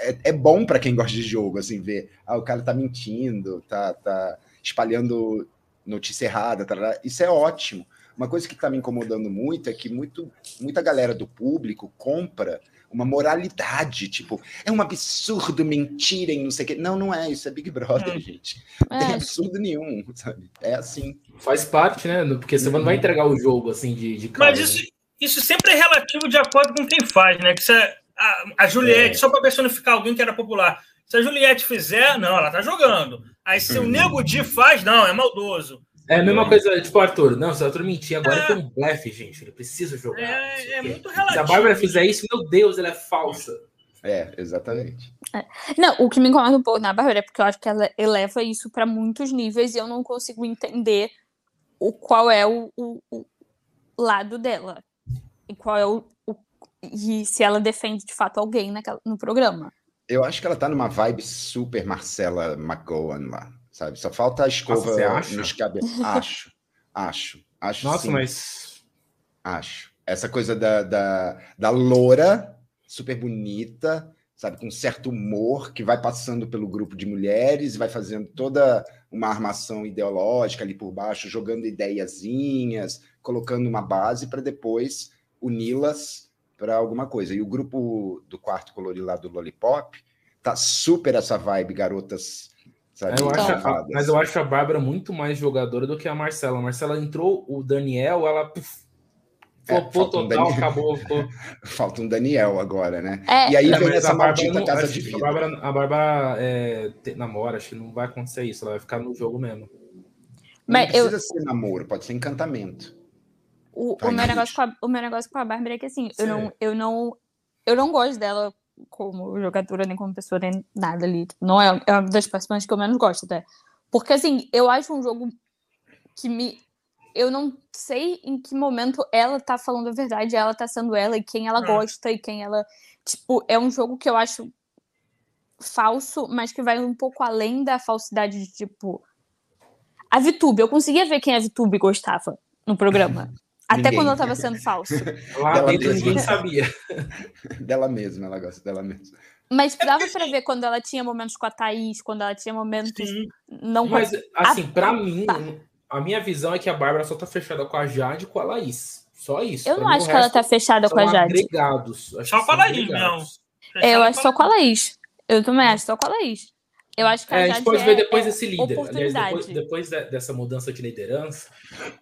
S2: É, é bom para quem gosta de jogo, assim, ver, ah, o cara tá mentindo, tá, tá espalhando notícia errada, tá, isso é ótimo. Uma coisa que está me incomodando muito é que muito, muita galera do público compra uma moralidade, tipo, é um absurdo mentirem, não sei o quê. Não, não é, isso é Big Brother, hum. gente. Não é. tem absurdo nenhum, sabe? É assim.
S1: Faz parte, né? Porque você não vai entregar o jogo assim de, de
S4: cara, Mas isso, né? isso sempre é relativo de acordo com quem faz, né? Que é, a, a Juliette, é. só para personificar alguém que era popular. Se a Juliette fizer, não, ela tá jogando. Aí se uhum. o Nego Di faz, não, é maldoso.
S1: É a mesma coisa, tipo, Arthur. Não, se o Arthur mentir, agora é. tem um blefe, gente. Ele precisa jogar.
S4: É, é muito relativo.
S1: Se a Bárbara fizer isso, meu Deus, ela é falsa.
S2: É, exatamente.
S3: É. Não, o que me incomoda um pouco na Bárbara é porque eu acho que ela eleva isso para muitos níveis e eu não consigo entender o qual é o, o, o lado dela. E qual é o, o, E se ela defende de fato alguém naquela, no programa.
S2: Eu acho que ela tá numa vibe super Marcela McGowan lá sabe? Só falta a escova Nossa, nos cabelos. Acho, acho, acho.
S1: Nossa,
S2: sim.
S1: mas.
S2: Acho. Essa coisa da, da, da loura, super bonita, sabe? Com certo humor, que vai passando pelo grupo de mulheres, vai fazendo toda uma armação ideológica ali por baixo, jogando ideiazinhas, colocando uma base para depois uni-las para alguma coisa. E o grupo do quarto colorido lá do Lollipop tá super essa vibe, garotas
S1: Sabe? Eu acho, a, mas eu acho a Bárbara muito mais jogadora do que a Marcela. A Marcela entrou, o Daniel, ela puf,
S2: é, total, um acabou. Ficou... falta um Daniel agora, né?
S3: É,
S2: e aí é, vem essa maldita não, casa de vida.
S1: A Bárbara, a Bárbara é, namora, acho que não vai acontecer isso, ela vai ficar no jogo mesmo.
S2: Mas não precisa eu... ser namoro, pode ser encantamento.
S3: O, o meu, negócio com a, o meu negócio com a Bárbara é que assim, eu não, eu não, eu não gosto dela como jogadora, nem como pessoa, nem nada ali. Não é, é uma das participantes que eu menos gosto até. Porque, assim, eu acho um jogo que me. Eu não sei em que momento ela tá falando a verdade, ela tá sendo ela, e quem ela é. gosta, e quem ela. Tipo, é um jogo que eu acho falso, mas que vai um pouco além da falsidade de, tipo. A Vitube, eu conseguia ver quem a Vitube gostava no programa. Até
S2: Ninguém.
S3: quando ela tava sendo falso.
S1: Lá
S2: Dela
S1: dentro
S2: mesma.
S1: ninguém sabia.
S2: Dela mesma, ela gosta dela mesma.
S3: Mas dava pra ver quando ela tinha momentos com a Thaís, quando ela tinha momentos
S4: Sim.
S3: não com
S1: Mas, assim,
S3: Ah,
S1: pra mim,
S3: tá.
S1: a minha visão é que a Bárbara só tá fechada com a Jade e com a Laís. Só isso.
S3: Eu
S1: Pra
S3: não
S1: mim,
S3: acho que ela tá fechada com a Jade.
S1: agregados. Acho
S4: Só com a Laís.
S3: É, eu acho só com a Laís. Eu também acho só com a Laís. Eu acho que a
S1: É, a gente pode
S3: é,
S1: ver depois
S3: é
S1: desse líder. Aliás, depois, depois de- dessa mudança de liderança,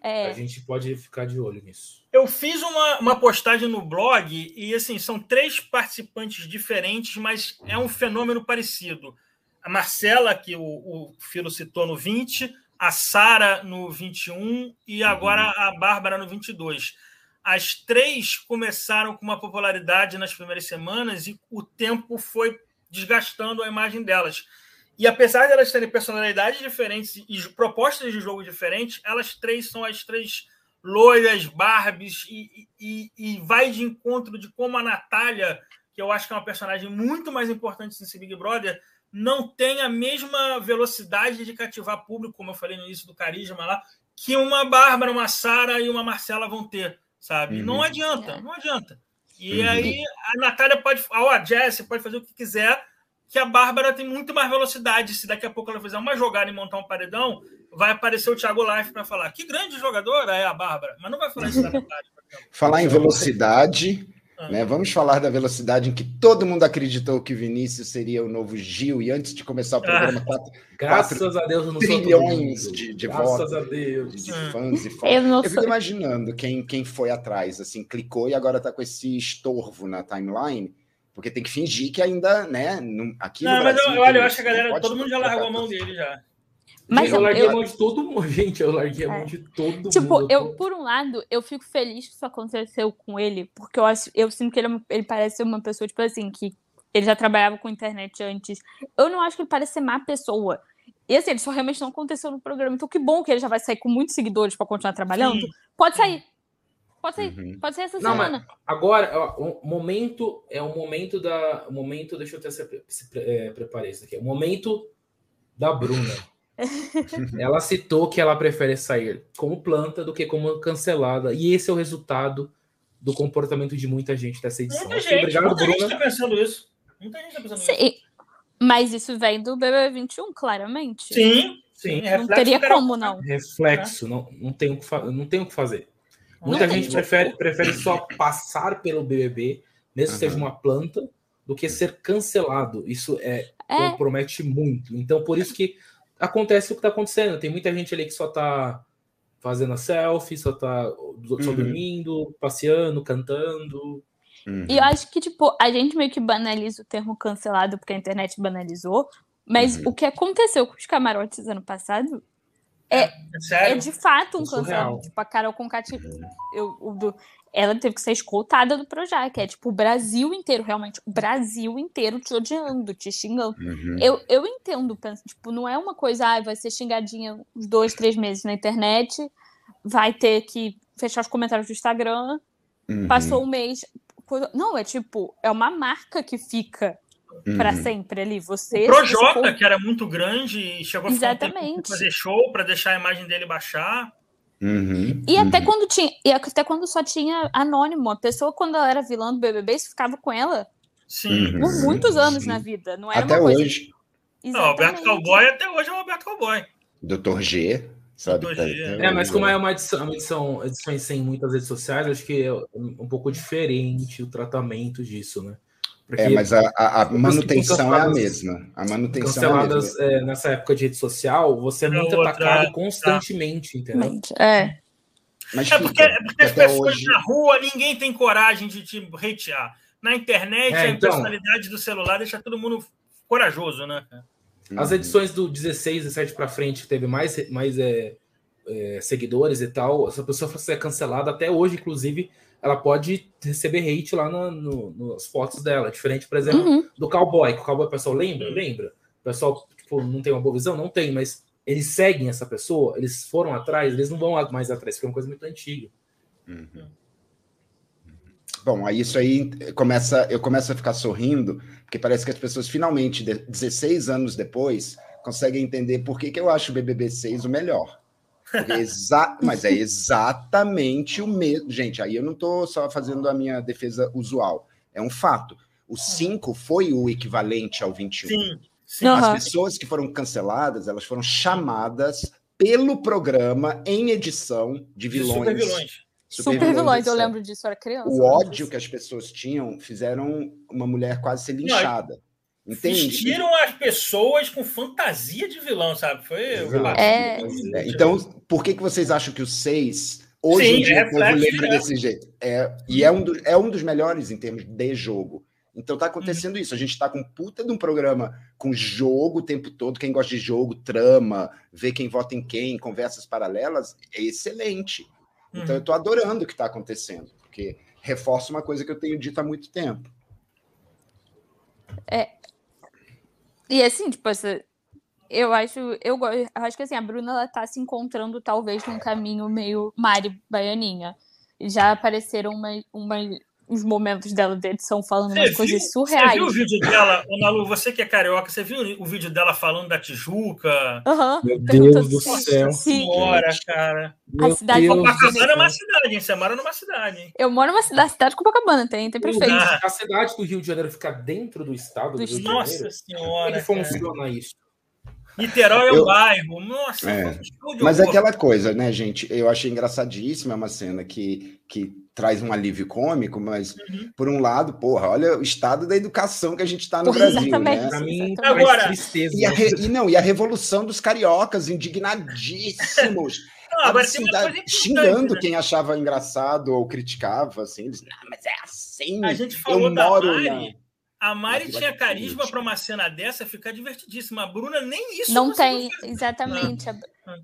S1: a
S3: É,
S1: gente pode ficar de olho nisso.
S4: Eu fiz uma, uma postagem no blog e assim são três participantes diferentes, mas é um fenômeno parecido. A Marcela, que o, o Filo citou no 20, a Sara no 21 e agora a Bárbara no 22. As três começaram com uma popularidade nas primeiras semanas e o tempo foi desgastando a imagem delas. E apesar de elas terem personalidades diferentes e propostas de jogo diferentes, elas três são as três loiras, Barbies, e, e, e vai de encontro de como a Natália, que eu acho que é uma personagem muito mais importante nesse Big Brother, não tem a mesma velocidade de cativar público, como eu falei no início do Carisma lá, que uma Bárbara, uma Sara e uma Marcela vão ter, sabe?
S2: Uhum.
S4: Não adianta,
S3: É.
S4: não adianta. E
S2: Uhum.
S4: aí a Natália pode, ou a Jessie pode fazer o que quiser, que a Bárbara tem muito mais velocidade. Se daqui a pouco ela fizer uma jogada e montar um paredão, vai aparecer o Thiago Life para falar que grande jogadora é a Bárbara, mas não vai falar isso da exemplo.
S2: Falar em velocidade,
S4: Ah.
S2: né? Vamos falar da velocidade em que todo mundo acreditou que Vinícius seria o novo Gil e antes de começar o programa, quatro
S1: Graças a Deus eu não
S2: trilhões de- de
S1: Graças
S2: votos.
S1: a Deus.
S2: de
S4: Hum.
S2: fãs e fãs.
S3: eu não
S2: Eu fico imaginando quem, quem foi atrás, assim, clicou e agora tá com esse estorvo na timeline, porque tem que fingir que ainda, né, não- aqui
S4: Não,
S2: no
S4: mas
S2: Brasil...
S4: eu, olha, eu acho que a galera, todo mundo já largou a mão dele já.
S3: Mas
S1: eu
S3: eu-
S1: larguei
S3: eu-
S1: a mão de todo mundo. Gente, eu larguei a mão
S3: É.
S1: de todo
S3: Tipo,
S1: mundo.
S3: eu, por um lado, eu fico feliz que isso aconteceu com ele, porque eu acho, eu sinto que ele, é ele parece ser uma pessoa, tipo assim, que ele já trabalhava com internet antes. Eu não acho que ele parece ser má pessoa. E assim, ele só realmente não aconteceu no programa. Então, que bom que ele já vai sair com muitos seguidores pra continuar trabalhando.
S4: Sim.
S3: Pode sair. Pode sair.
S2: Uhum.
S3: Pode sair essa
S1: Não,
S3: semana.
S1: Agora, ó, o momento é o momento da. O momento, deixa eu até se, se é, preparar isso aqui. O momento da Bruna. ela citou que ela prefere sair como planta do que como cancelada. E esse é o resultado do comportamento de muita gente dessa edição.
S4: Muita gente,
S1: Obrigado,
S4: muita gente
S1: Bruna.
S4: tá pensando isso. Muita gente tá pensando isso.
S3: Sim. Mas isso vem do BB21, claramente.
S4: Sim,
S1: Sim,
S3: Não teria como, não.
S1: reflexo. Não, não, tem o que fa- não tem o que fazer. Muita
S3: Não tem.
S1: gente prefere, prefere só passar pelo BBB, mesmo que seja uma planta, do que ser cancelado. Isso é
S3: É,
S1: compromete muito. Então, por isso que acontece o que está acontecendo. Tem muita gente ali que só tá fazendo a selfie, só tá só
S2: Uhum.
S1: dormindo, passeando, cantando.
S2: Uhum.
S3: E eu acho que, tipo, a gente meio que banaliza o termo cancelado porque a internet banalizou. Mas
S2: Uhum.
S3: o que aconteceu com os camarotes ano passado
S4: É
S3: é
S4: sério.
S3: de fato um
S1: É
S3: cancelamento. Tipo, a Carol Concat, eu, o do- ela teve que ser escoltada do Projac. É tipo o Brasil inteiro, realmente, o Brasil inteiro te odiando, te xingando.
S2: Uhum.
S3: Eu, eu entendo, penso, tipo, não é uma coisa, ah, vai ser xingadinha uns dois, três meses na internet, vai ter que fechar os comentários do Instagram,
S2: Uhum.
S3: passou um mês. Não, é tipo, é uma marca que fica pra
S2: Uhum.
S3: sempre ali. Você.
S4: O Projota,
S3: for-
S4: que era muito grande e chegou a
S3: Exatamente.
S4: fazer show para deixar a imagem dele baixar.
S2: Uhum.
S3: E até
S2: Uhum.
S3: quando tinha. E até quando só tinha anônimo. A pessoa, quando ela era vilã do BBB, isso ficava com ela
S4: Sim.
S2: Uhum.
S3: por muitos anos
S2: Sim.
S3: na vida. Não era
S2: Até
S3: uma coisa.
S2: hoje,
S4: Não, o Alberto. Cowboy até hoje é o Alberto Cowboy.
S2: Dr. G, sabe?
S4: Dr.
S2: Tá-
S4: G.
S2: tá-
S1: É, mas como é uma edição, uma edição edições sem muitas redes sociais, acho que é um pouco diferente o tratamento disso, né? Porque
S2: É, mas a, a- a manutenção é a
S1: canceladas-
S2: mesma. A manutenção é a mesma.
S1: canceladas é, nessa época de rede social, você é muito
S4: outra-
S1: atacado constantemente, entendeu?
S3: Exatamente. É.
S2: Mas
S4: É porque,
S2: fica,
S4: é porque as pessoas
S2: hoje-
S4: na rua, ninguém tem coragem de te hatear. Na internet,
S1: É,
S4: a
S1: então.
S4: personalidade do celular deixa todo mundo corajoso, né?
S1: As edições do 16, 17 pra frente, que teve mais, mais é, é, seguidores e tal, se a pessoa fosse cancelada, até hoje, inclusive, ela pode receber hate lá na- no- nas fotos dela. Diferente, por exemplo,
S3: Uhum.
S1: do cowboy, que o cowboy o pessoal lembra? Lembra? O pessoal tipo, não tem uma boa visão? Não tem, mas eles seguem essa pessoa, eles foram atrás, eles não vão mais atrás, porque é uma coisa muito antiga.
S2: Uhum. Bom, aí isso aí começa, eu começo a ficar sorrindo, porque parece que as pessoas finalmente, de- 16 anos depois, conseguem entender por que, que eu acho o BBB 6 o melhor. Exa mas é exatamente o mesmo. Gente, aí eu não estou só fazendo a minha defesa usual. É um fato. O 5 foi o equivalente ao 21. Sim, sim. As uhum. pessoas que foram canceladas, elas foram chamadas pelo programa em edição de vilões. Super vilões.
S3: Super, super vilões, eu lembro disso, eu era criança.
S2: O ódio que as pessoas tinham fizeram uma mulher quase ser linchada.
S4: Entende? Vestiram as pessoas com fantasia de vilão, sabe? Foi.
S3: É...
S2: é... Então, por que, que vocês acham que o 6 hoje Sim, em dia é o povo lembra é. desse jeito? É, e é um, do, é um dos melhores em termos de jogo. Então tá acontecendo uhum. isso. A gente tá com puta de um programa com jogo o tempo todo. Quem gosta de jogo, trama, ver quem vota em quem, conversas paralelas, é excelente. Então uhum. eu tô adorando o que tá acontecendo, porque reforça uma coisa que eu tenho dito há muito tempo.
S3: É, e assim, tipo, essa, eu acho, eu, eu acho que assim, a Bruna ela tá se encontrando talvez num caminho meio Mari Baianinha. Já apareceram uma, uma, uns momentos dela de edição falando você umas viu, coisas surreais. Você
S4: viu o vídeo dela, Nalu, você que é carioca, você viu o vídeo dela falando da Tijuca?
S3: Uhum,
S5: Meu Deus do céu.
S4: Senhora, cara.
S3: a cidade Deus
S4: Copacabana é uma cidade, hein? Você mora numa cidade, hein?
S3: Eu moro numa cidade, cidade de Copacabana, tem, tem prefeito.
S5: A cidade do Rio de Janeiro fica dentro do estado do, do Rio de Janeiro?
S4: Nossa senhora.
S5: Como funciona isso?
S4: Niterói é um eu... bairro. Nossa,
S2: é. Mas é aquela coisa, né, gente? Eu achei engraçadíssima uma cena que, que traz um alívio cômico, mas uhum. por um lado, porra, olha o estado da educação que a gente está no porra, Brasil,
S3: exatamente,
S2: né?
S3: Pra
S5: mim, agora
S2: tristeza. E, a re... e não, e a revolução dos cariocas indignadíssimos.
S4: Não, agora assim, da...
S2: xingando né? quem achava engraçado ou criticava, assim, eles, não, mas é assim.
S4: A gente falou eu moro da Mari. Na a Mari tinha carisma para uma cena dessa ficar divertidíssima. A Bruna nem isso
S3: não tem, fazer. exatamente. Ah.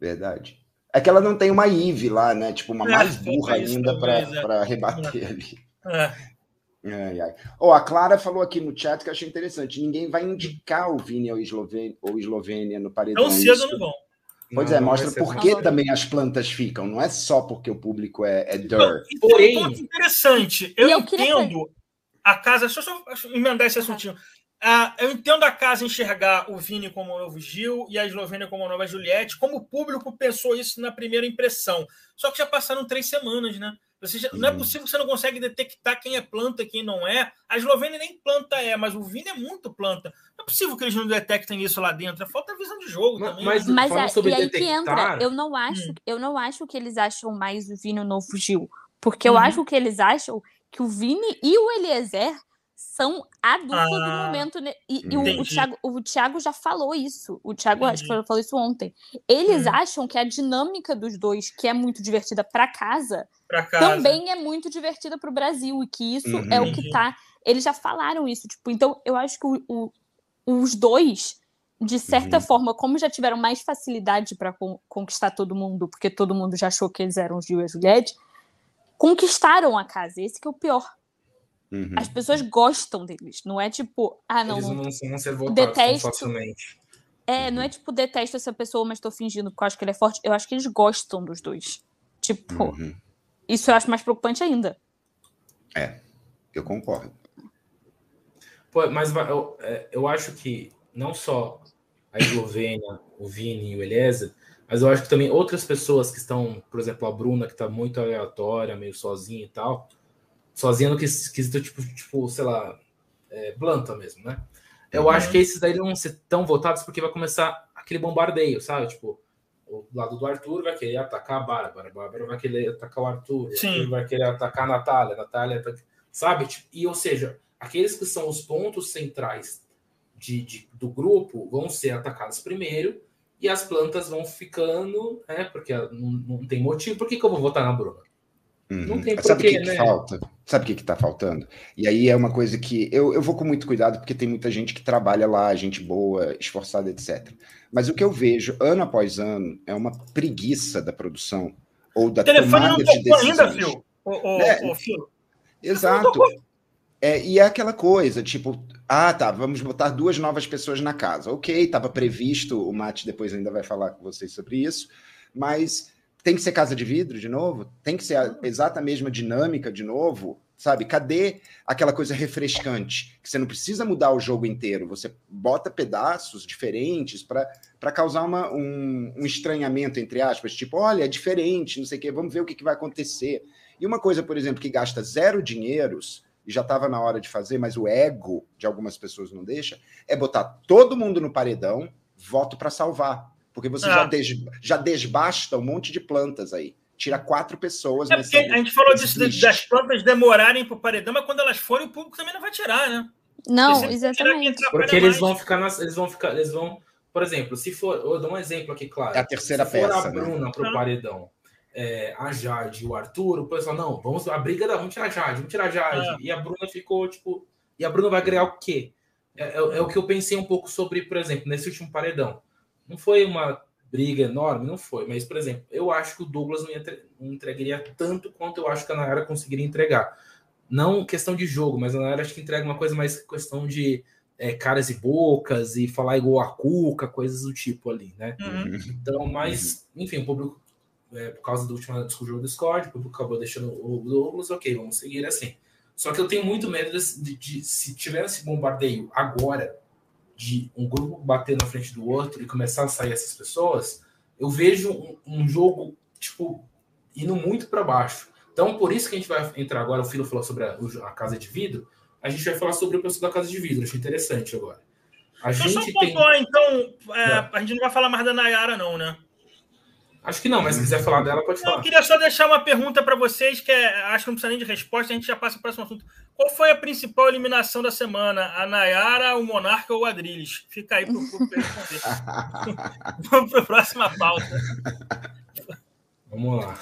S2: Verdade. É que ela não tem uma Ive lá, né? Tipo, uma é, mais burra ainda para rebater é. ali. É. Ai, ai. Oh, a Clara falou aqui no chat que eu achei interessante. Ninguém vai indicar o Vini ou Eslovênia, ou Eslovênia no paredão.
S4: Tão cedo não vão.
S2: Pois
S4: não,
S2: é, mostra por que também as plantas ficam. Não é só porque o público é, é dirt.
S4: Porém, um ponto interessante. Eu, eu entendo a casa. Deixa eu só emendar esse assuntinho. Uh, eu entendo a casa enxergar o Vini como o novo Gil e a Eslovênia como a nova Juliette, como o público pensou isso na primeira impressão. Só que já passaram três semanas, né? Você já, Não é uhum. possível que você não consegue detectar quem é planta e quem não é. A Eslovênia nem planta é, mas o Vini é muito planta. Não é possível que eles não detectem isso lá dentro. É falta visão de jogo mas, também.
S3: Mas, mas é, sobre e aí detectar... que entra. Eu não acho, hum. eu não acho que eles acham mais o Vini o novo Gil. Porque eu uhum. acho que eles acham que o Vini e o Eliezer são a dupla ah, do momento. E, e o, o, Thiago, o Thiago já falou isso. O Thiago acho que falou isso ontem. Eles hum. acham que a dinâmica dos dois, que é muito divertida para casa, casa, também é muito divertida para o Brasil. E que isso uhum. é o que uhum. tá. Eles já falaram isso. Tipo, então, eu acho que o, o, os dois, de certa uhum. forma, como já tiveram mais facilidade para conquistar todo mundo, porque todo mundo já achou que eles eram os Gil e a Juliette, conquistaram a casa. Esse que é o pior. Uhum. As pessoas gostam deles. Não é tipo, ah, não.
S5: Eles não vão ser votados facilmente.
S3: É, não é tipo, detesto essa pessoa, mas tô fingindo porque eu acho que ele é forte. Eu acho que eles gostam dos dois. Tipo, uhum. isso eu acho mais preocupante ainda.
S2: É, eu concordo.
S5: Pô, mas eu, é, eu acho que não só a Eslovênia, o Vini e o Eliezer, mas eu acho que também outras pessoas que estão, por exemplo, a Bruna, que está muito aleatória, meio sozinha e tal, sozinha no quesito, tipo, tipo, sei lá, é, planta mesmo, né? Eu uhum. acho que esses daí não vão ser tão votados porque vai começar aquele bombardeio, sabe? Tipo, o lado do Arthur vai querer atacar a Bárbara, a Bárbara vai querer atacar o Arthur, Sim. Arthur vai querer atacar a Natália, a Natália, sabe? Tipo, e ou seja, aqueles que são os pontos centrais de, de, do grupo vão ser atacados primeiro e as plantas vão ficando, né? Porque não, não tem motivo. Por que, que eu vou votar na Bruna?
S2: Uhum. Não tem porquê, Sabe o que, né? que falta? Sabe o que, que tá faltando? E aí é uma coisa que eu, eu vou com muito cuidado, porque tem muita gente que trabalha lá, gente boa, esforçada, etc. Mas o que eu vejo ano após ano é uma preguiça da produção ou da tomada de decisões. Ainda, Phil. O, o, é, o Phil. Exato. É, e é aquela coisa, tipo, ah, tá, vamos botar duas novas pessoas na casa. Ok, estava previsto, o Mate depois ainda vai falar com vocês sobre isso, mas tem que ser casa de vidro de novo? Tem que ser a exata mesma dinâmica de novo? Sabe? Cadê aquela coisa refrescante? Que você não precisa mudar o jogo inteiro, você bota pedaços diferentes para causar uma, um, um, estranhamento, entre aspas, tipo, olha, é diferente, não sei o quê, vamos ver o que, que vai acontecer. E uma coisa, por exemplo, que gasta zero dinheiros, e já estava na hora de fazer, mas o ego de algumas pessoas não deixa, é botar todo mundo no paredão, voto para salvar. Porque você já, ah. des, já desbasta um monte de plantas aí tira quatro pessoas.
S4: É porque a gente falou disso das plantas demorarem para o paredão, mas quando elas forem, o público também não vai tirar, né?
S3: Não, exatamente.
S1: Porque eles vão ficar nas, eles vão ficar, eles vão, por exemplo, se for, eu dou um exemplo aqui, claro.
S2: É a terceira
S1: se
S2: peça. Se
S1: for a Bruna né? para o paredão, é, a Jade e o Arthur, o pessoal, não, vamos, a briga da, vamos tirar a Jade, vamos tirar a Jade. É. E a Bruna ficou, tipo, e a Bruna vai ganhar o quê? É, é, é, o que eu pensei um pouco sobre, por exemplo, nesse último paredão. Não foi uma briga enorme, não foi. Mas, por exemplo, eu acho que o Douglas não, não entregaria tanto quanto eu acho que a Nayara conseguiria entregar. Não questão de jogo, mas a Nayara acho que entrega uma coisa mais questão de é, caras e bocas e falar igual a Cuca, coisas do tipo ali, né? Uhum. Então, mas, enfim, o público, é, por causa do último discussão do Discord, o público acabou deixando o Douglas, ok, vamos seguir assim. Só que eu tenho muito medo de, de, de se tiver esse bombardeio agora, de um grupo bater na frente do outro e começar a sair essas pessoas, eu vejo um, um jogo, tipo, indo muito para baixo. Então, por isso que a gente vai entrar agora, o Filo falou sobre a, a, casa de vidro, a gente vai falar sobre o pessoal da casa de vidro, achei interessante agora.
S4: A gente só tem... então, é, a gente não vai falar mais da Nayara não, né?
S1: Acho que não, mas se quiser falar dela, pode falar.
S4: Eu queria só deixar uma pergunta para vocês, que é, acho que não precisa nem de resposta, a gente já passa para o próximo assunto. Qual foi a principal eliminação da semana? A Nayara, o Monarca ou o Adriles? Fica aí para o responder. Vamos para a próxima pauta.
S1: Vamos lá.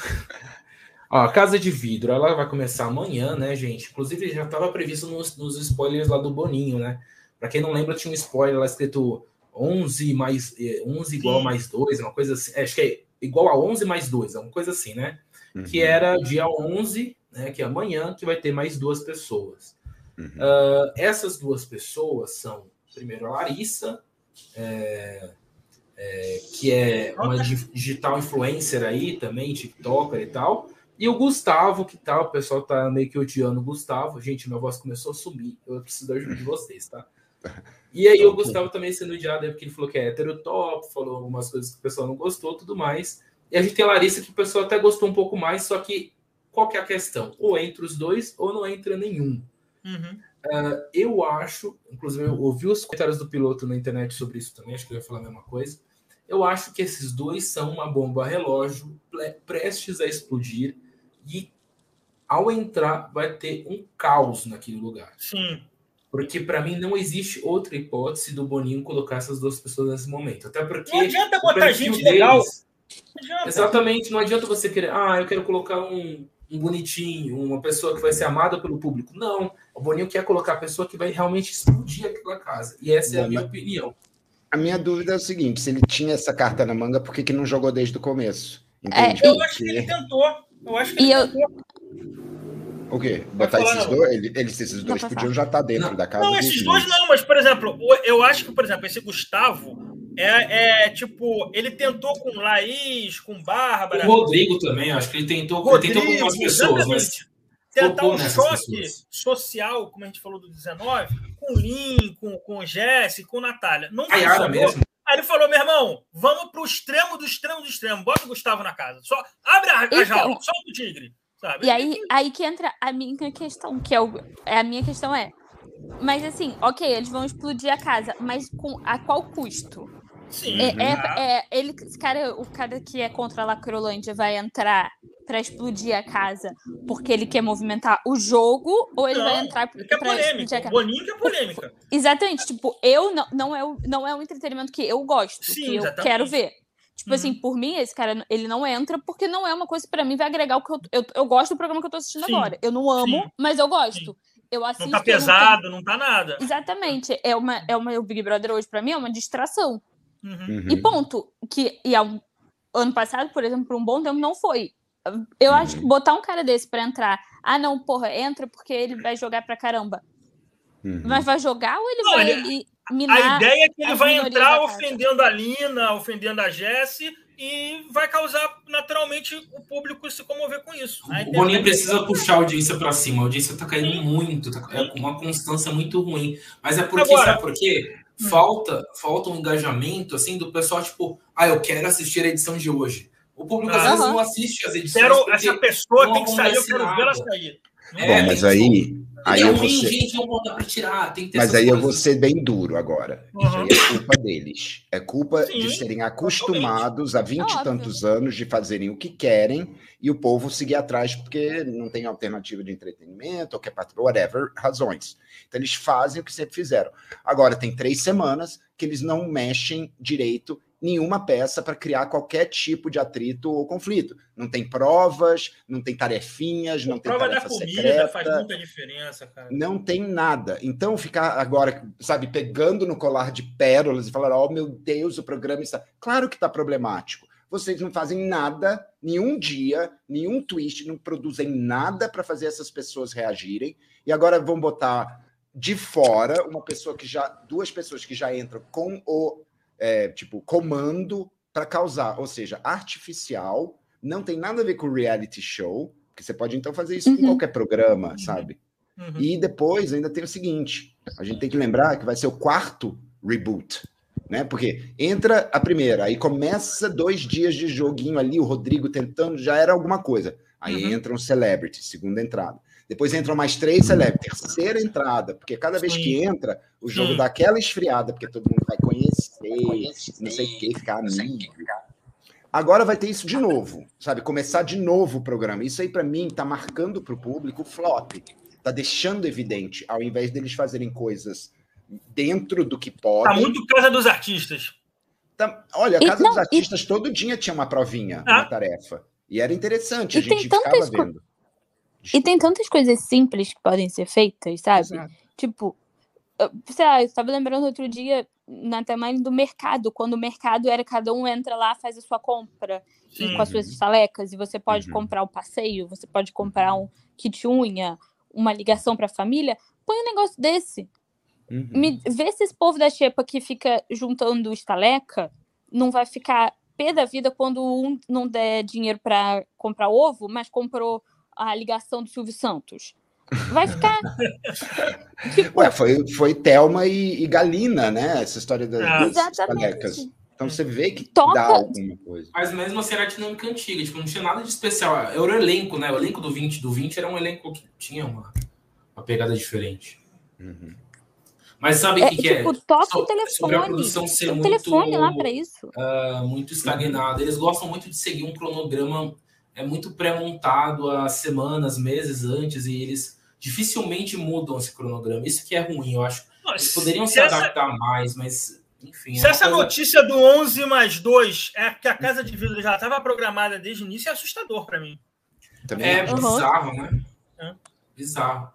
S1: Ó, a Casa de Vidro, ela vai começar amanhã, né, gente? Inclusive, já estava previsto nos, nos spoilers lá do Boninho, né? Para quem não lembra, tinha um spoiler lá escrito 11 mais 11 eh, igual a mais 2, uma coisa assim. É, acho que é igual a 11 mais 2, uma coisa assim, né? Uhum. Que era dia 11, né, que é amanhã, que vai ter mais duas pessoas. Uhum. Uh, essas duas pessoas são, primeiro, a Larissa, é, é, que é uma digital influencer aí também, TikToker e tal, e o Gustavo, que tal, tá, o pessoal tá meio que odiando o Gustavo. Gente, minha voz começou a sumir, eu preciso da ajuda de vocês, tá? E aí o Gustavo também sendo odiado porque ele falou que é heterotop, falou algumas coisas que o pessoal não gostou tudo mais. E a gente tem a Larissa que o pessoal até gostou um pouco mais, só que qual que é a questão? Ou entra os dois ou não entra nenhum.
S4: Uhum.
S1: Uh, eu acho, inclusive eu ouvi os comentários do piloto na internet sobre isso também, acho que eu ia falar a mesma coisa. Eu acho que esses dois são uma bomba relógio prestes a explodir e ao entrar vai ter um caos naquele lugar.
S4: Sim.
S1: Porque para mim não existe outra hipótese do Boninho colocar essas duas pessoas nesse momento. Até porque. Não
S4: adianta botar gente deles, legal.
S1: Não Exatamente, não adianta você querer. Ah, eu quero colocar um, um bonitinho, uma pessoa que vai ser amada pelo público. Não. O Boninho quer colocar a pessoa que vai realmente explodir aquela casa. E essa é a minha opinião.
S2: A minha dúvida é o seguinte: se ele tinha essa carta na manga, por que, que não jogou desde o começo?
S4: É, eu acho que ele tentou. Eu acho que ele
S3: eu...
S4: tentou.
S2: O quê? Botar esses dois? Eles, esses dois podiam já estar tá dentro
S4: não.
S2: da casa.
S4: Não, esses dois não, mas, por exemplo, eu acho que, por exemplo, esse Gustavo é, é tipo, ele tentou com Laís, com Bárbara.
S1: O Rodrigo também, acho que ele tentou, Rodrigo, ele tentou com algumas pessoas, mas.
S4: Tentar um choque pessoas. social, como a gente falou do 19, com Lin, com, com Jesse, com Natália. Não
S1: mesmo.
S4: Aí ele falou, meu irmão, vamos pro extremo do extremo do extremo. Bota o Gustavo na casa. Só abre a, a então, jaula, solta o tigre. Sabe?
S3: E aí, aí que entra a minha questão, que é, o, é a minha questão é. Mas assim, ok, eles vão explodir a casa, mas com a qual custo?
S4: Sim.
S3: É, é, é, ele, cara, o cara que é contra a Lacrolândia vai entrar para explodir a casa porque ele quer movimentar o jogo ou ele
S4: não,
S3: vai entrar
S4: para explodir a casa? Boninho que é polêmica.
S3: Exatamente, tipo, eu não, não é não é um entretenimento que eu gosto, Sim, que eu exatamente. quero ver. Tipo assim, uhum. assim, por mim, esse cara, ele não entra porque não é uma coisa que pra mim vai agregar o que eu, eu, eu gosto do programa que eu tô assistindo Sim. agora. Eu não amo, Sim. mas eu gosto. Eu assisto,
S4: não tá pesado, não, não, tá nada.
S3: Exatamente. É uma, é uma, o Big Brother hoje, pra mim, é uma distração.
S4: Uhum.
S3: E ponto. Que, e um, ano passado, por exemplo, por um bom tempo, não foi. Eu uhum. acho que botar um cara desse pra entrar, ah, não, porra, entra porque ele vai jogar pra caramba. Uhum. Mas vai jogar ou ele não, vai.
S4: Minar a ideia é que ele vai entrar ofendendo a Lina, ofendendo a Jessie, e vai causar naturalmente o público se comover com isso.
S1: O Boninho precisa puxar a audiência para cima. A audiência está caindo muito, tá, é com uma constância muito ruim. Mas é porque, Agora, sabe por quê? Falta, falta um engajamento assim do pessoal, tipo, ah, eu quero assistir a edição de hoje. O público às vezes não assiste as edições.
S4: Quero, essa pessoa tem que sair, eu quero ver ela sair.
S2: É, Bom, mas aí, aí eu vou ser...
S1: gente, tirar, tem que
S2: Mas aí coisas. eu vou ser bem duro agora. Uhum. Isso aí é culpa deles. É culpa Sim, de serem acostumados há vinte e tantos anos de fazerem o que querem e o povo seguir atrás porque não tem alternativa de entretenimento ou quer whatever, razões. Então eles fazem o que sempre fizeram. Agora tem três semanas que eles não mexem direito nenhuma peça para criar qualquer tipo de atrito ou conflito. Não tem provas, não tem tarefinhas, não tem prova tarefa da comida secreta,
S4: faz muita diferença, cara.
S2: Não tem nada. Então ficar agora, sabe, pegando no colar de pérolas e falar: "Oh, meu Deus, o programa está". Claro que está problemático. Vocês não fazem nada, nenhum dia, nenhum twist, não produzem nada para fazer essas pessoas reagirem. E agora vão botar de fora uma pessoa que já duas pessoas que já entram com o é, tipo, comando para causar, ou seja, artificial, não tem nada a ver com reality show, que você pode então fazer isso uhum. com qualquer programa, uhum. sabe? Uhum. E depois ainda tem o seguinte: a gente tem que lembrar que vai ser o quarto reboot, né? Porque entra a primeira, aí começa dois dias de joguinho ali, o Rodrigo tentando, já era alguma coisa. Aí uhum. entra um celebrity, segunda entrada. Depois entram mais três celebrities, terceira entrada, porque cada vez que entra, o jogo dá aquela esfriada, porque todo mundo vai conhecer, não sei o que, ficar amigo. Agora vai ter isso de novo, sabe? Começar de novo o programa. Isso aí, para mim, tá marcando para o público o flop. Tá deixando evidente, ao invés deles fazerem coisas dentro do que podem.
S4: Tá muito Casa dos Artistas.
S2: Tá, olha, a Casa e, não, dos Artistas e... todo dia tinha uma provinha, ah. uma tarefa. E era interessante, e a gente ficava vendo.
S3: E tem tantas coisas simples que podem ser feitas, sabe? Exato. Tipo, sei lá, eu estava lembrando outro dia na timeline do mercado, quando o mercado era cada um entra lá, faz a sua compra Sim. com as suas estalecas, e você pode uhum. comprar o um passeio, você pode comprar um kit unha, uma ligação para a família. Põe um negócio desse. Uhum. Me, vê se esse povo da Xepa que fica juntando estaleca não vai ficar pé da vida quando um não der dinheiro para comprar ovo, mas comprou a ligação do Silvio Santos. Vai ficar.
S2: tipo... Ué, foi, foi Thelma e, e Galina, né? Essa história das, ah. das. Então você vê que Toca... dá alguma coisa.
S1: Mas mesmo assim era a dinâmica antiga, tipo, não tinha nada de especial. Era o elenco, né? O elenco do 20 do 20 era um elenco que tinha uma, uma pegada diferente. Uhum. Mas sabe o é, que, que
S3: tipo, é? Toca o telefone. Sobre a produção ser Tem muito, telefone lá para isso.
S1: Uh, muito estagnada. Eles gostam muito de seguir um cronograma é muito pré-montado há semanas, meses antes, e eles dificilmente mudam esse cronograma. Isso que é ruim, eu acho. Eles poderiam se, se adaptar essa... mais, mas enfim.
S4: Se é essa coisa... notícia do 11 mais 2 é que a Casa de Vidro já estava programada desde o início, é assustador para mim.
S1: Também é, bizarro, né? É. Bizarro.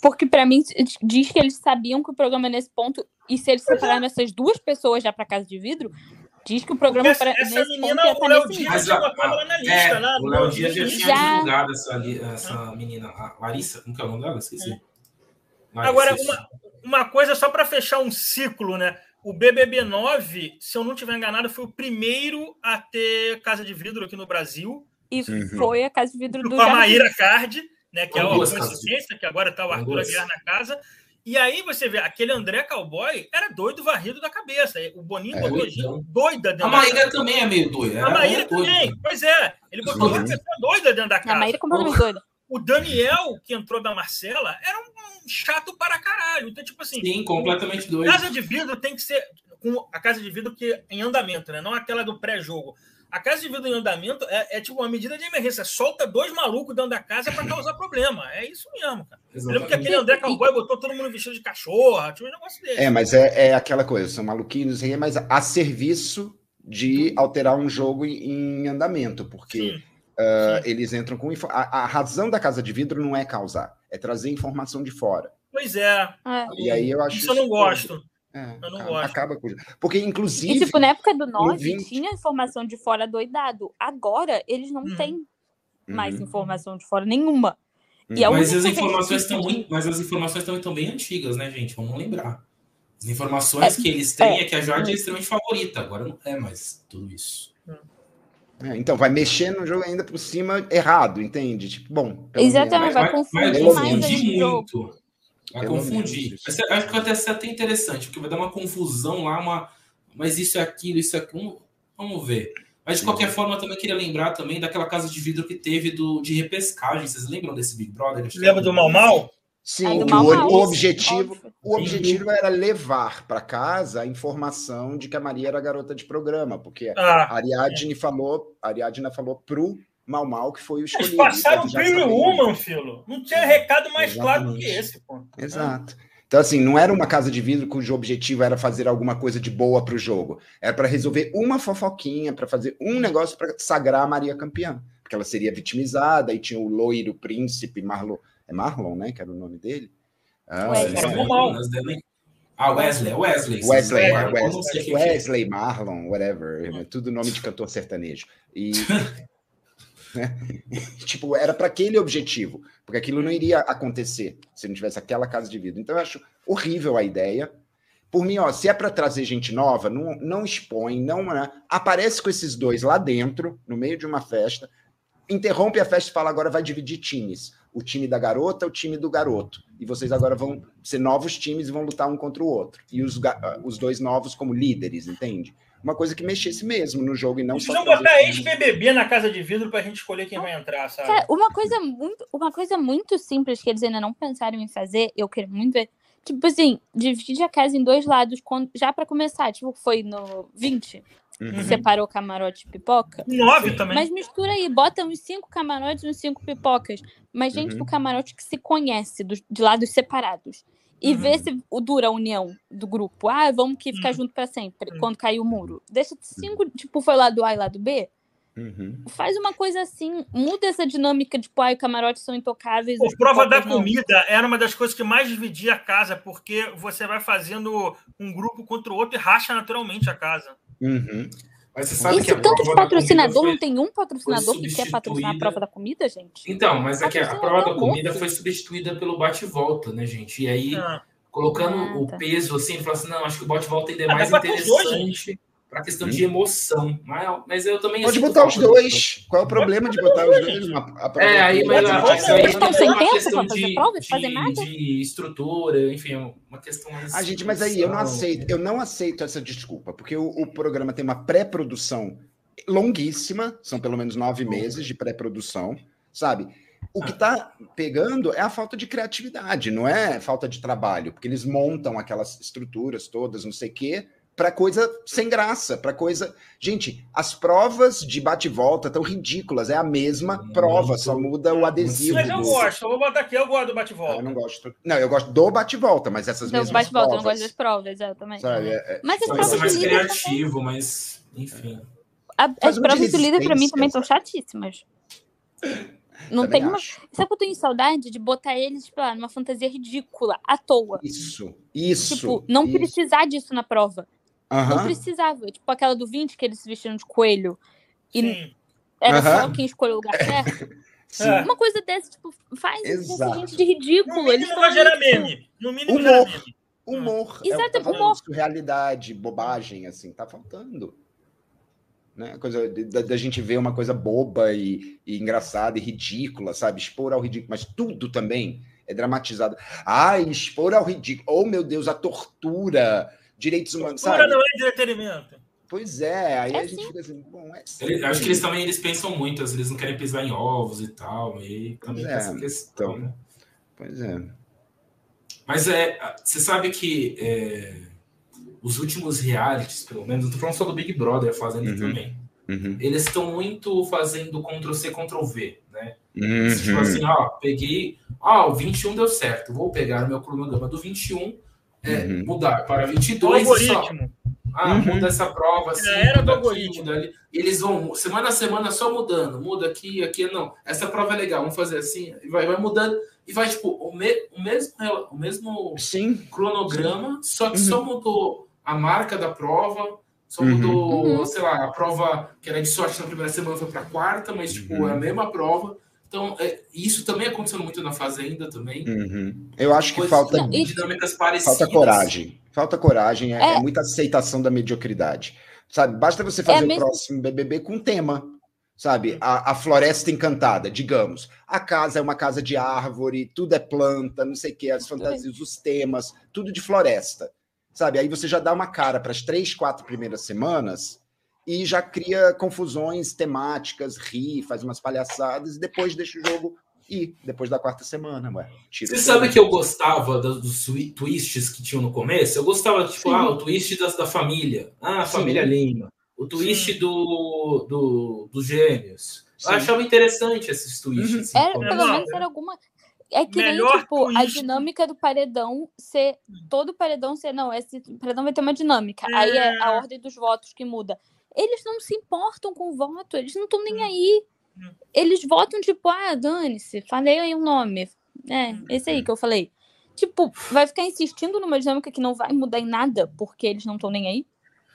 S3: Porque para mim diz que eles sabiam que o programa é nesse ponto e se eles separaram essas duas pessoas já para casa de vidro, Diz que o programa
S4: essa, essa menina, o Léo Dias já ela na lista, é,
S1: né? O Léo Dias já tinha já... divulgado essa, essa menina, a Larissa, como que é o nome dela? Esqueci. É.
S4: Larissa, Agora, uma, uma coisa só para fechar um ciclo, né? O BBB 9, se eu não estiver enganado, foi o primeiro a ter casa de vidro aqui no Brasil.
S3: E uhum. foi a casa de vidro do.
S4: Com a Maíra Card, né? Que é uma coincidência, que agora está o Arthur Aguiar na casa. E aí você vê, aquele André Cowboy era doido varrido da cabeça. O Boninho é, botou gente doida dentro
S1: A Maíra também é meio doida.
S4: A Maíra também, doida. pois é. Ele botou uma pessoa doida dentro da casa. A
S3: Maíra completamente doida.
S4: O Daniel, que entrou da Marcela, era um chato para caralho. Então, tipo assim.
S1: Sim, completamente doido.
S4: Casa de vidro tem que ser. Com a casa de vidro que em andamento, né? Não aquela do pré-jogo. A casa de vidro em andamento é, é, tipo uma medida de emergência. Solta dois malucos dentro da casa para causar problema. É isso mesmo, cara. Exatamente. Lembra que aquele André Cowboy botou todo mundo vestido de cachorro? Tinha um negócio desse.
S2: É, mas é, é aquela coisa, são maluquinhos, mas a serviço de alterar um jogo em andamento, porque Sim. Uh, Sim. eles entram com. A, a, razão da casa de vidro não é causar, é trazer informação de fora.
S4: Pois é.
S2: é. E aí eu acho.
S4: Isso, isso eu não gosto.
S2: É, eu não gosto. Acaba com Porque, inclusive.
S3: E, tipo, na época do Norte 20... tinha informação de fora doidado. Agora, eles não hum. têm mais uhum. informação de fora nenhuma.
S1: E hum. mas, as informações estão muito, mas as informações também estão bem antigas, né, gente? Vamos lembrar. As informações é, que eles têm é, é que a Jorge é, extremamente favorita. Agora não é mais tudo isso.
S2: É, então, vai mexer no jogo ainda por cima errado, entende? Tipo, bom.
S3: Exatamente, vai,
S1: vai
S3: confundir
S2: vai
S3: mais
S1: confundir
S3: ainda o jogo.
S1: muito. Vai
S2: Pelo
S1: confundir. Mas Acho que até ser até interessante, porque vai dar uma confusão lá, uma. Mas isso é aquilo, isso é aquilo. Vamos ver. Mas de qualquer forma, eu também queria lembrar também daquela casa de vidro que teve do, de repescagem. Vocês lembram desse Big Brother?
S4: Lembra do Mal Mal?
S2: Sim,
S3: do
S2: o,
S3: Mau Mau,
S2: o objetivo,
S3: óbvio.
S2: o objetivo era levar para casa a informação de que a Maria era garota de programa, porque
S4: Ah,
S2: a Ariadne falou, a Ariadne falou pro Mal Mal que foi o
S4: eles
S2: escolhido.
S4: passaram
S2: Então,
S4: o
S2: sabia.
S4: Woman, filho. Não tinha recado mais claro do que
S2: Exatamente.
S4: esse, pô.
S2: Exato. Então, assim, não era uma casa de vidro cujo objetivo era fazer alguma coisa de boa para o jogo. Era para resolver uma fofoquinha, para fazer um negócio para sagrar a Maria campeã. Porque ela seria vitimizada, e tinha o loiro príncipe Marlon. É Marlon, né? Que era o nome dele. Ah,
S3: Wesley.
S4: Era
S2: é.
S4: normal.
S1: Ah, Wesley, é Wesley.
S2: Wesley,
S4: É,
S2: Wesley,
S1: é.
S2: Wesley, Marlon, whatever, tudo nome de cantor sertanejo. E né? tipo, era para aquele objetivo, porque aquilo não iria acontecer se não tivesse aquela casa de vidro. Então eu acho horrível a ideia. Por mim, ó, se é para trazer gente nova, não, não expõe, não né? aparece com esses dois lá dentro, no meio de uma festa, interrompe a festa e fala agora vai dividir times. O time da garota, o time do garoto. E vocês agora vão ser novos times e vão lutar um contra o outro. E os, os dois novos como líderes, entende? Uma coisa que mexesse mesmo no jogo e não só.
S4: Precisam
S2: trazer
S4: botar ex-BBB na casa de vidro pra gente escolher quem vai entrar, sabe?
S3: Cara, uma coisa muito, uma coisa muito simples que eles ainda não pensaram em fazer, eu quero muito ver. Tipo assim, divide a casa em dois lados quando- já pra começar. Tipo, foi no 20,
S2: Uhum.
S3: separou camarote e pipoca.
S4: Nove também.
S3: Mas mistura aí, bota uns cinco camarotes e uns cinco pipocas. Mas gente
S2: Uhum.
S3: do camarote que se conhece, dos- de lados separados. E
S4: Uhum.
S3: vê se o dura a união do grupo. Ah, vamos que ficar
S4: Uhum.
S3: junto pra sempre,
S4: Uhum.
S3: quando cair o muro. Deixa cinco, tipo, foi lado A e lado B.
S2: Uhum.
S3: Faz uma coisa assim, muda essa dinâmica, tipo, ai, camarotes são intocáveis. Os
S4: prova da
S3: não.
S4: comida era uma das coisas que mais dividia a casa, porque você vai fazendo um grupo contra o outro e racha naturalmente a casa.
S1: Mas você sabe
S3: Isso
S1: que a
S3: tanto de patrocinador,
S1: comida
S3: não tem um patrocinador que quer patrocinar a prova da comida, gente?
S1: Então, mas é que a prova da comida foi substituída pelo bate-volta, né, gente? E aí,
S4: Ah,
S1: colocando
S3: Ah,
S1: o
S3: tá.
S1: peso assim, falou assim: não, acho que o bate-volta ainda é
S4: Ah,
S1: mais
S4: dá pra
S1: para questão de emoção. Mas, mas eu também.
S2: Pode botar os dois. Qual é o problema de botar os dois? Uma, a prova
S1: É, aí, mas a- aí
S3: estão
S1: é
S3: sem
S1: uma
S3: tempo
S1: questão
S3: pra fazer
S1: de,
S3: prova, de fazer
S1: de-
S3: nada?
S1: de estrutura, enfim, é uma questão mais.
S2: Ah, gente, mas aí eu não aceito, eu não aceito essa desculpa, porque o, o programa tem uma pré-produção longuíssima, são pelo menos nove meses de pré-produção, sabe? O que tá pegando é a falta de criatividade, não é falta de trabalho, porque eles montam aquelas estruturas todas, não sei o quê, para coisa sem graça, para coisa. Gente, as provas de bate-volta estão ridículas, é a mesma
S1: Muito.
S2: prova, só muda o adesivo.
S4: Mas eu
S2: do-
S4: gosto, eu vou botar aqui, eu gosto do
S2: Ah,
S4: bate-volta.
S2: eu não gosto. Não, eu gosto do bate-volta, mas essas
S3: Então,
S2: mesmas
S3: bate-volta, eu não gosto das provas, exatamente.
S2: sabe? É- é-
S3: Mas as provas de
S1: mais
S3: líder,
S1: criativo, mas enfim.
S3: a- as
S2: de
S3: provas de líder pra mim também estão chatíssimas. Não
S2: Também
S3: tem uma.
S2: acho.
S3: Sabe que eu tenho saudade de botar eles, tipo, lá, numa fantasia ridícula, à toa.
S2: Isso, isso.
S3: Tipo, não
S2: isso.
S3: precisar disso na prova. Não
S2: Aham.
S3: precisava. Tipo, aquela do 20 que eles se vestiram de coelho. E
S4: Sim.
S3: era só
S2: Aham.
S3: quem escolheu o lugar certo.
S2: Sim.
S4: É.
S3: Uma coisa dessa, tipo, faz
S2: Exato.
S3: gente de
S4: No
S3: ridículo. Eles
S4: mínimo
S3: estão
S4: vai gerar meme. No mínimo
S2: Humor.
S4: gera meme.
S2: Humor. é
S3: Exato,
S2: tá faltando,
S3: humor.
S2: Realidade, bobagem, assim, tá faltando. Né? Coisa da, da gente ver uma coisa boba e, e engraçada e ridícula, sabe? Expor ao ridículo, mas tudo também é dramatizado. Ai, expor ao ridículo. Oh, meu Deus, a tortura, direitos humanos,
S4: Cultura
S2: sabe?
S4: não é entretenimento.
S2: Pois é, aí
S3: É
S2: a gente
S3: sim.
S2: fica assim, bom, é
S1: Ele- acho que eles
S2: sim.
S1: também eles pensam muito, às vezes eles não querem pisar em ovos e tal. E também
S2: Pois
S1: tem
S2: é,
S1: essa questão,
S2: então.
S1: né?
S2: Pois é.
S1: Mas é, você sabe que é, os últimos realities, pelo menos, não tô falando só do Big Brother, fazendo
S2: Uhum.
S1: também.
S2: Uhum.
S1: Eles estão muito fazendo Ctrl-C, Ctrl-V, né?
S2: Uhum.
S1: Tipo assim, ó, peguei. Ah, o 21 deu certo. Vou pegar o meu cronograma do 21, é,
S2: Uhum.
S1: mudar para
S4: O
S1: 22 e só.
S4: algoritmo.
S1: Ah,
S2: Uhum.
S1: muda essa prova assim,
S4: era
S1: muda
S4: do
S1: aqui,
S4: algoritmo.
S1: muda ali. E eles vão, semana a semana, só mudando. Muda aqui, aqui, não. Essa prova é legal, vamos fazer assim. E vai, vai mudando. E vai, tipo, o, me- o mesmo, o mesmo
S2: Sim.
S1: cronograma, só que
S2: Uhum.
S1: só mudou a marca da prova, só
S2: Uhum.
S1: mudou,
S3: Uhum.
S1: sei lá, a prova que era de sorte na primeira semana foi para quarta, mas tipo,
S2: Uhum.
S1: é a mesma prova. Então, é, isso também acontecendo muito na Fazenda também.
S2: Uhum. Eu acho que
S1: Coisas-
S2: falta
S3: Não, e-
S1: dinâmicas parecidas.
S2: Falta coragem. Falta coragem, é,
S3: É.
S2: é muita aceitação da mediocridade. Sabe, basta você fazer
S3: mesmo-
S2: o próximo BBB com tema. sabe? A, a, floresta encantada, digamos. A casa é uma casa de árvore, tudo é planta, não sei o que, as fantasias, os temas, tudo de floresta, sabe? Aí você já dá uma cara para as três, quatro primeiras semanas e já cria confusões temáticas, ri, faz umas palhaçadas e depois deixa o jogo ir, depois da quarta semana, ué.
S1: Você sabe que eu gostava dos, dos, twists que tinham no começo? Eu gostava, tipo, Sim. ah, o twist da, da família. Ah, a família Lima. O twist do, do, dos gêmeos. Sim. Eu achava interessante esses twists. Uhum.
S3: Assim, era, pelo menos era alguma. É que Melhor nem, tipo, twist. a dinâmica do paredão ser. Todo paredão ser. Não, esse paredão vai ter uma dinâmica. É. Aí é a ordem dos votos que muda. Eles não se importam com o voto, eles não estão nem hum. aí. Hum. Eles votam, tipo, ah, dane-se, falei aí o um nome. É, esse aí que eu falei. Tipo, vai ficar insistindo numa dinâmica que não vai mudar em nada porque eles não estão nem aí?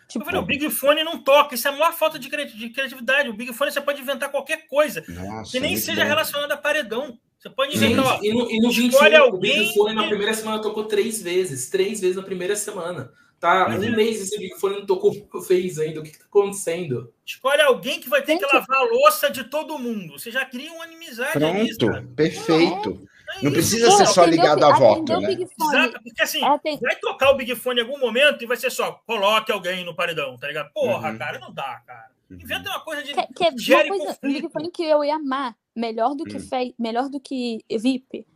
S4: Tipo... Falei, o Big Fone não toca, isso é a maior falta de criatividade. O Big Fone você pode inventar qualquer coisa Nossa, que nem seja relacionada a paredão. Você pode inventar.
S1: Gente, ó, e no, e no 21, alguém... o Big Fone na primeira semana tocou três vezes. Três vezes na primeira semana. Tá uhum. um mês esse Big Fone não tocou fez ainda. O que, que tá acontecendo?
S4: Escolhe alguém que vai ter que lavar a louça de todo mundo. Você já cria uma inimizade
S2: Pronto, ali, perfeito. Não precisa ser só ligado a voto, né?
S4: Exato, porque assim, vai tocar o Big Fone em algum momento e vai ser só, coloque alguém no paredão, tá ligado? Porra, uhum. cara, não dá, cara. Uhum. Inventa uma coisa de.
S3: Que, que é uma coisa, Big Fone que eu ia amar, melhor do que, uhum. fe... melhor do que VIP.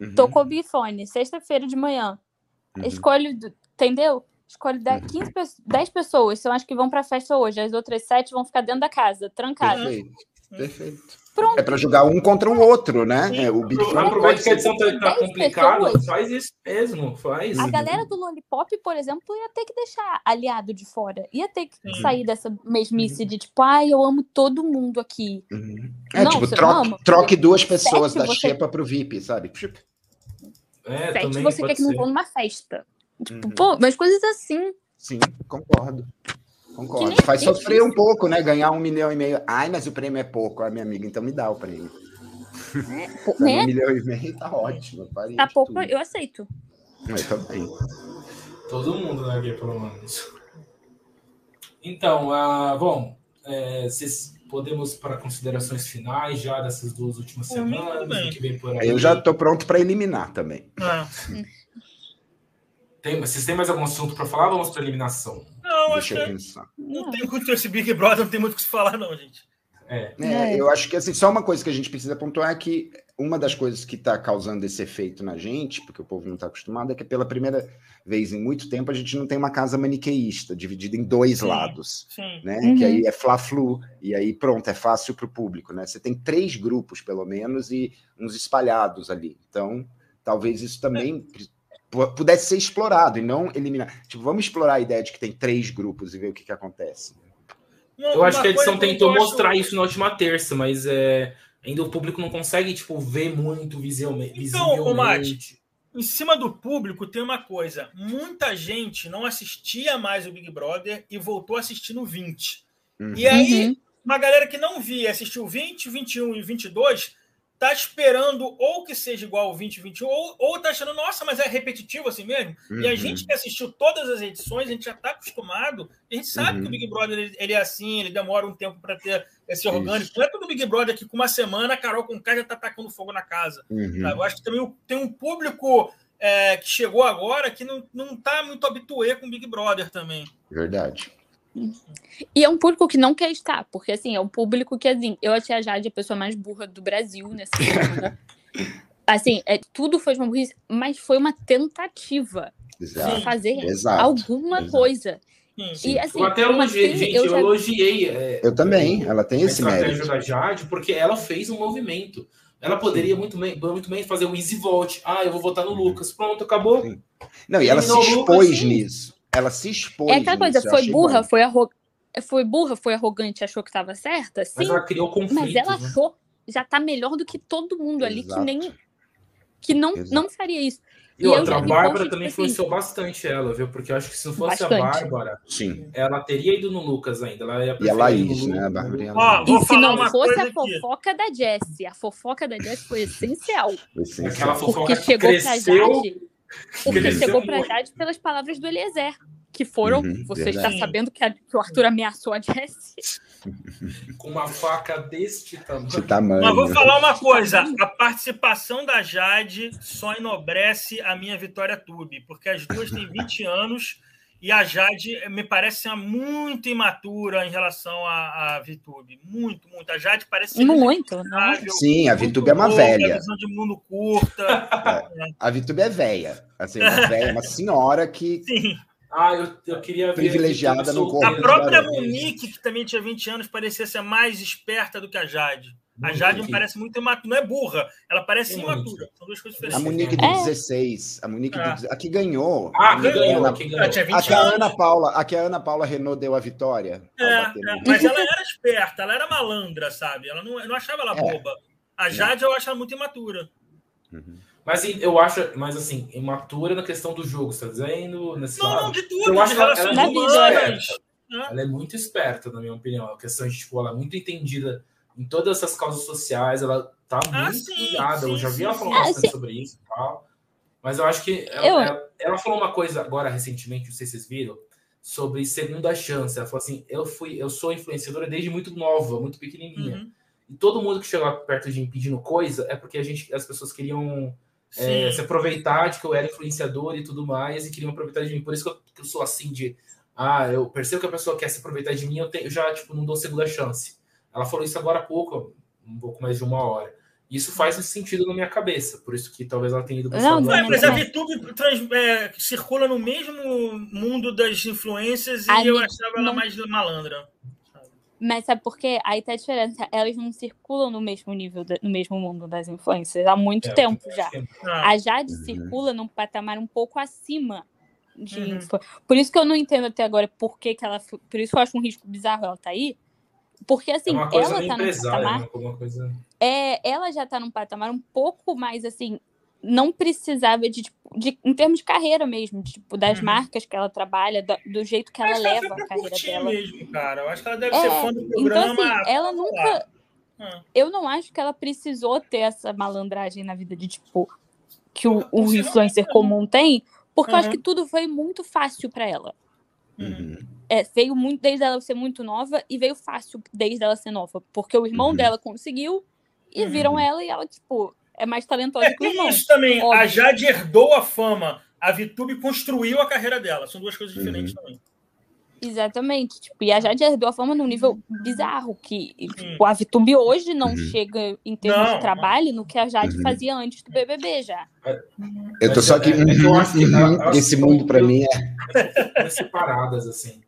S3: Uhum. Tocou o Big Fone, sexta-feira de manhã. Uhum. Escolhe, entendeu? Escolhe 10, 15, 10 pessoas, são as que vão pra festa hoje. As outras 7 vão ficar dentro da casa, trancadas.
S2: Perfeito. Perfeito. Pronto. É para jogar um contra o outro, né? É, o Big
S1: Fone Aproveita que a edição tá, tá complicada, faz isso mesmo, faz.
S3: A galera do Lollipop, por exemplo, ia ter que deixar aliado de fora. Ia ter que Sim. sair dessa mesmice de tipo, ai, eu amo todo mundo aqui.
S2: Uhum. É, não, tipo, troque, troque duas pessoas Sete, da você... Xepa pro VIP, sabe?
S3: É, Sete você quer que não vão numa festa. Tipo, uhum. pô, mas coisas assim.
S2: Sim, concordo. Concordo. Faz sofrer um pouco, né? Ganhar um milhão e meio. Ai, mas o prêmio é pouco, a minha amiga, então me dá o prêmio. É, né? Um milhão e meio tá ótimo.
S3: Tá pouco, tudo. eu aceito.
S2: Eu também.
S1: Todo mundo, né, Gui, pelo menos. Então, uh, bom, é, vocês podemos para considerações finais já dessas duas últimas semanas, que vem por aí.
S2: Eu já estou pronto para eliminar também. Ah.
S1: Tem, vocês têm mais algum assunto para falar? Vamos para eliminação.
S4: Não, Deixa eu pensar. Não tem muito esse Big Brother, não tem muito o que se falar, não, gente.
S2: É. é. eu acho que assim, só uma coisa que a gente precisa pontuar é que uma das coisas que está causando esse efeito na gente, porque o povo não está acostumado, é que pela primeira vez em muito tempo a gente não tem uma casa maniqueísta, dividida em dois sim, lados. Sim. Né? Uhum. Que aí é Fla-Flu, e aí pronto, é fácil para o público. Né? Você tem três grupos, pelo menos, e uns espalhados ali. Então, talvez isso também é pudesse ser explorado e não eliminar. Tipo, vamos explorar a ideia de que tem três grupos e ver o que, que acontece.
S1: eu acho que a edição tentou mostrar acho... isso na última terça, mas é, ainda o público não consegue tipo, ver muito visivelmente. Então, Mate,
S4: em cima do público tem uma coisa: muita gente não assistia mais o Big Brother e voltou a assistir no 20. Uhum. E aí, uhum. uma galera que não via, assistiu 20, 21 e 22 tá esperando ou que seja igual ao 2021, ou, ou tá achando, nossa, mas é repetitivo assim mesmo. Uhum. E a uhum. gente que assistiu todas as edições, a gente já tá acostumado, a gente sabe uhum. que o Big Brother ele, ele, é assim, ele demora um tempo para ter esse orgânico. Isso. Não é todo Big Brother que com uma semana a Carol com o já tá tacando fogo na casa. Uhum. Eu acho que também tem um público é, que chegou agora que não, não tá muito habituê com o Big Brother também.
S2: Verdade.
S3: E é um público que não quer estar, porque assim, é um público que, assim, eu achei a Jade a pessoa mais burra do Brasil nessa semana. assim, é, tudo foi uma burrice, mas foi uma tentativa exato, de fazer exato, alguma exato. coisa.
S1: Sim. E, assim, eu até elogiei, assim, gente, eu, já... elogiei. É,
S2: eu também, ela tem esse mérito. A estratégia
S1: da Jade, porque ela fez um movimento. Ela poderia muito bem, muito bem fazer um easy vote. Ah, eu vou votar no Lucas. Pronto, acabou. Sim.
S2: Não, e ela se expôs Lucas, nisso. Ela se expôs.
S3: É aquela coisa, foi burra, foi, arro... foi burra, foi arrogante, achou que estava certa, sim. Mas
S1: ela criou conflito.
S3: Mas ela né? achou, já tá melhor do que todo mundo ali, que nem. que não, não faria isso.
S1: E, e outra, a Bárbara também tipo assim, influenciou assim, bastante ela, viu? Porque eu acho que se não fosse bastante. a Bárbara,
S2: Sim.
S1: ela teria ido no Lucas ainda. Ela ia
S2: e a Laís, né? A Bárbara
S3: e a Laís. e se não fosse a fofoca aqui. da Jessie, a fofoca da Jessie foi essencial. essencial.
S1: Aquela fofoca
S3: porque chegou cresceu, pra Jade. Porque chegou pra Jade pelas palavras do Eliezer. que foram.
S2: Uhum,
S3: Você
S2: verdade.
S3: está sabendo que, a- que o Arthur ameaçou a Jessie.
S1: Com uma faca deste tamanho.
S2: De tamanho.
S4: Mas vou falar uma coisa: a participação da Jade só enobrece a minha Vitória Tube, porque as duas têm 20 anos e a Jade me parece ser muito imatura em relação à, à Vitube. Muito, muito. A Jade parece
S3: Muito, né?
S4: responsável,
S2: Sim, a Vitube é uma
S4: louca,
S2: velha.
S4: visão de mundo curta.
S2: A Vitube é velha. Assim, uma velha, uma senhora que
S4: Sim.
S1: Ah, eu, eu queria ver.
S2: Privilegiada no corpo
S4: A própria. Monique, que também tinha 20 anos, parecia ser mais esperta do que a Jade. A. Jade me parece muito imatura. Não é burra, ela parece imatura. São duas coisas
S2: A
S4: diferentes.
S2: Monique de
S3: É.
S2: 16. A Monique
S4: Ah.
S2: de, a que ganhou.
S1: Ah,
S2: A
S1: que ganhou, que ganhou.
S2: A
S4: 20
S2: que a
S4: anos.
S2: Ana Paula, a que a Ana Paula Renault deu a vitória.
S4: É, é, mas ela era esperta, ela era malandra, sabe? Ela não, eu não achava ela
S2: É.
S4: boba. A Jade eu acho ela muito imatura.
S2: Uhum.
S1: Mas eu acho, mas assim, imatura na questão do jogo, você tá dizendo? Nesse
S4: Não,
S1: lado?
S4: não, de tudo,
S1: Eu
S4: de
S1: acho que ela- ela
S3: é muito
S4: humanas. né?
S1: Ela é muito esperta, na minha opinião. A questão de, tipo, ela é muito entendida em todas essas causas sociais, ela tá
S4: Ah,
S1: muito
S4: sim,
S1: ligada. eu
S4: sim,
S1: já vi
S4: sim,
S1: ela
S3: Ah,
S1: bastante
S3: sim.
S1: sobre isso e tal. Mas eu acho que ela,
S3: Eu-
S1: ela- ela falou uma coisa agora recentemente, não sei se vocês viram, sobre segunda chance. Ela falou assim: eu fui, eu sou influenciadora desde muito nova, muito pequenininha.
S4: Uhum.
S1: E todo mundo que chega perto de mim pedindo coisa é porque a gente, as pessoas queriam é, se aproveitar de que eu era influenciador e tudo mais, e queriam aproveitar de mim. Por isso que eu, que eu sou assim de. Ah, eu percebo que a pessoa quer se aproveitar de mim, eu, tenho, eu já tipo, não dou segunda chance. Ela falou isso agora há pouco, um pouco mais de uma hora. Isso faz sentido na minha cabeça, por isso que talvez ela tenha ido esse
S3: Não, não,
S4: mas a
S3: não.
S4: VTube trans- é, circula no mesmo mundo das influências e
S3: A
S4: eu achava ela
S3: não-
S4: mais malandra.
S3: Mas sabe por quê? Aí tá a diferença. Elas não circulam no mesmo nível, no mesmo mundo das influências há muito
S1: É,
S3: tempo já.
S1: que-
S4: Ah,
S3: A Jade
S2: Uhum.
S3: circula num patamar um pouco acima de
S4: Uhum.
S3: influ- Por isso que eu não entendo até agora por que, que ela. Por isso que eu acho um risco bizarro ela tá aí. Porque
S1: é
S3: assim,
S1: coisa
S3: ela tá num patamar.
S1: né? Coisa.
S3: É, ela já tá num patamar um pouco mais assim. Não precisava de, tipo, de em termos de carreira mesmo, de, tipo, das
S4: Uhum.
S3: marcas que ela trabalha, da- do jeito que ela
S4: ela
S3: leva a carreira dela.
S4: mesmo, cara. Eu acho que ela deve
S3: É,
S4: ser fã do
S3: Então,
S4: programa.
S3: assim, ela nunca.
S4: Ah.
S3: Eu não acho que ela precisou ter essa malandragem na vida de, tipo, que o, o influencer
S4: não.
S3: comum tem, porque eu acho
S4: Uhum.
S3: que tudo foi muito fácil pra ela.
S2: Uhum.
S3: É, veio muito desde ela ser muito nova e veio fácil desde ela ser nova. Porque o irmão
S2: Uhum.
S3: dela conseguiu e
S4: Uhum.
S3: viram ela e ela, tipo, é mais talentosa
S4: É,
S3: que o irmão.
S4: isso também. A
S3: Óbvio.
S4: Jade herdou a fama. A VTube construiu a carreira dela. São duas coisas diferentes
S2: Uhum.
S4: também.
S3: Exatamente. Tipo, e a Jade herdou a fama num nível bizarro, que tipo, a VTube hoje não
S2: Uhum.
S3: chega em termos
S4: Não,
S3: de trabalho no que a Jade
S2: Uhum.
S3: fazia antes do BBB já.
S2: Eu tô só
S1: é- é que
S2: uhum,
S1: elas
S2: Esse mundo pra
S1: eu-
S2: mim é.
S1: Separadas, assim.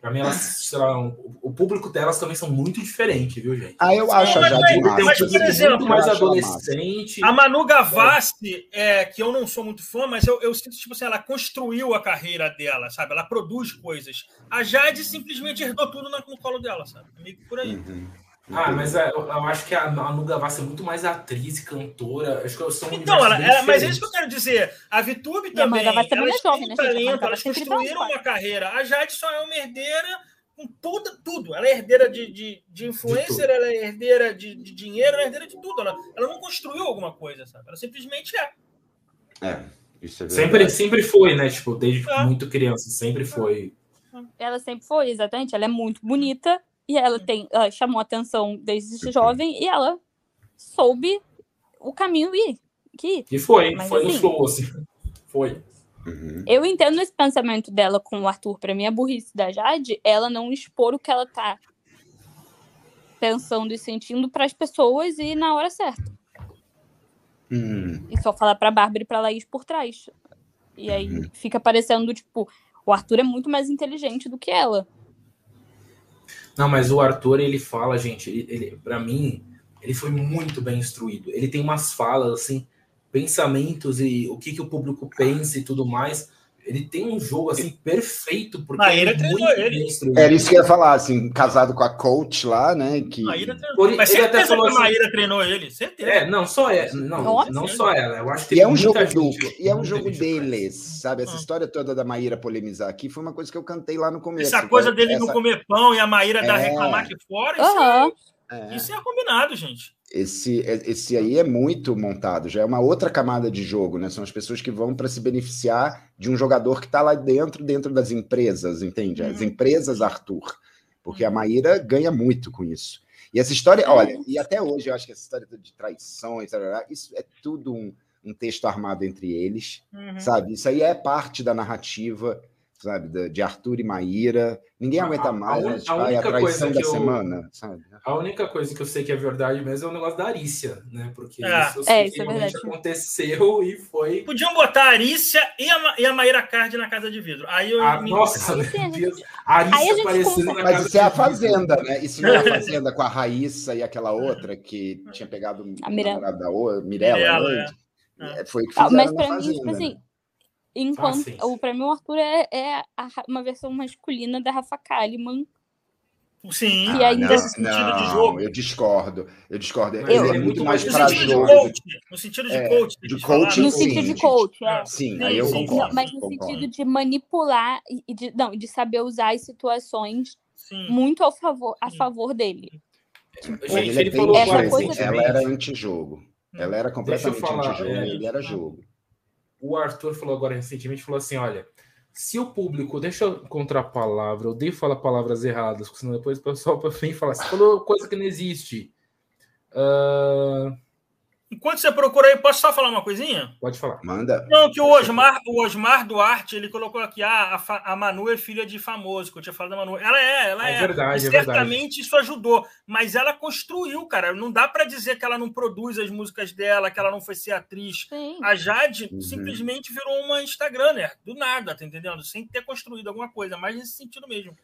S1: Pra mim, elas, sei lá, o público delas também são muito diferentes, viu, gente?
S2: Ah, eu acho a Jade
S4: mas- por
S1: Muito mais adolescente.
S4: A Manu Gavassi, é, que eu não sou muito fã, mas eu, eu sinto, tipo assim, ela construiu a carreira dela, sabe? Ela produz coisas. A Jade simplesmente herdou tudo no, no colo dela, sabe? Meio que por aí.
S2: Uhum.
S1: Ah, mas é, eu, eu acho que a, a Nuga Vassi é muito mais atriz e cantora. Acho que eu sou um
S4: Então, ela, ela- mas é isso que eu quero dizer. A Vitube também,
S3: Gavassi também
S4: elas
S3: é jovem, né,
S4: talento, elas
S3: Gavassi tem 30
S4: construíram uma carreira. A Jade só é uma herdeira com tudo, tudo. Ela é herdeira de, de, de influencer,
S1: tudo.
S4: ela é herdeira de, de dinheiro, ela é herdeira de tudo. Ela, ela não construiu alguma coisa, sabe? Ela simplesmente é.
S2: É, isso é
S1: Sempre,
S2: verdade.
S1: sempre foi, né? Tipo, desde
S4: É.
S1: muito criança, sempre foi.
S3: Ela sempre foi, exatamente. Ela é muito bonita e ela tem, ela chamou atenção desde jovem e ela soube o caminho ir. Que
S1: E foi,
S3: Mas
S1: foi no
S3: assim-
S1: flow, assim. Foi.
S2: Uhum.
S3: eu entendo esse pensamento dela com o Arthur. Pra mim, a burrice da Jade, ela não expor o que ela tá pensando e sentindo pras pessoas e na hora certa.
S2: Uhum.
S3: E só falar pra Bárbara e pra Laís por trás. E aí
S2: Uhum.
S3: fica parecendo, tipo, o Arthur é muito mais inteligente do que ela.
S1: Não, mas o Arthur, ele fala, gente, ele, ele, pra mim, ele foi muito bem instruído. Ele tem umas falas, assim, pensamentos e o que, que o público pensa e tudo mais. Ele tem um jogo, assim, perfeito, porque
S4: Maíra
S1: ele é
S4: treinou
S1: muito
S4: ele.
S2: Era isso que eu ia falar, assim, casado com a coach lá, né? Que...
S4: Maíra treinou.
S1: Por-
S4: Mas
S1: ele até falou
S4: que a
S1: assim-
S4: Maíra treinou ele. Certeza.
S1: É, não só é, não,
S3: Nossa.
S1: não só ela. Eu acho que
S2: E é um jogo
S1: gente-
S2: duplo, e é um jogo deles, sabe? Essa
S4: Ah.
S2: história toda da Maíra polemizar aqui foi uma coisa que eu cantei lá no começo.
S4: Essa coisa dele
S2: Essa-
S4: não comer pão e a Maíra dar
S2: É.
S4: reclamar aqui fora, isso
S3: Aham.
S4: É. Isso é combinado, gente.
S2: Esse, é, esse aí é muito montado, já é uma outra camada de jogo, né? São as pessoas que vão para se beneficiar de um jogador que está lá dentro, dentro das empresas, entende? As uhum. empresas Arthur. Porque a uhum. Maíra ganha muito com isso. E essa história, olha, e até hoje eu acho que essa história de traições, isso é tudo um, um texto armado entre eles, uhum. sabe? Isso aí é parte da narrativa sabe, de Arthur e Maíra. Ninguém aguenta mais, a, né? tipo, a, a, a traição da eu, semana, sabe?
S1: A única coisa que eu sei que é verdade mesmo é o negócio da Arícia, né? Porque
S3: é. isso, é, isso é
S1: aconteceu e foi.
S4: Podiam botar a Arícia e a, e a Maíra Card na casa de vidro. Aí eu.
S1: Ah, me... Nossa, meu Deus. A Arícia aparecendo na
S2: Mas isso é a Fazenda, né? Isso não é a Fazenda com a Raíssa e aquela outra que tinha pegado
S3: a Mirella.
S2: da Mirella, Mirella né? é. Foi o que
S3: ah, fizeram Mas pra mim, tipo assim Enquanto ah, o prêmio Arthur é, é a, uma versão masculina da Rafa Kalimann.
S4: Sim,
S2: que ainda... não, sentido não, de jogo. Eu discordo. Eu discordo. Ele é muito mais para
S4: jogo. Coach, no sentido de é, coach.
S2: De coach
S3: no sentido de coach, é.
S2: Sim, sim aí eu concordo.
S3: Não, mas no
S2: concordo.
S3: sentido de manipular e de, não, de saber usar as situações sim. muito ao favor, a favor dele.
S2: Tipo, ele, ele, falou essa coisa ela era antijogo. Ela era completamente antijogo. É, ele era jogo
S1: o Arthur falou agora recentemente, falou assim, olha, se o público, deixa eu encontrar a palavra, eu odeio falar palavras erradas, porque senão depois o pessoal vem falar, você falou coisa que não existe. Uh...
S4: Enquanto você procura aí, posso só falar uma coisinha?
S1: Pode falar.
S2: Manda.
S4: Não, que o Osmar, o Osmar Duarte, ele colocou aqui, ah, a, a Manu é filha de famoso, que eu tinha falado da Manu. Ela é, ela é.
S1: É verdade,
S4: é certamente isso ajudou, mas ela construiu, cara. Não dá para dizer que ela não produz as músicas dela, que ela não foi ser atriz. Sim. A Jade uhum. simplesmente virou uma Instagramer, do nada, tá entendendo? Sem ter construído alguma coisa, mas nesse sentido mesmo.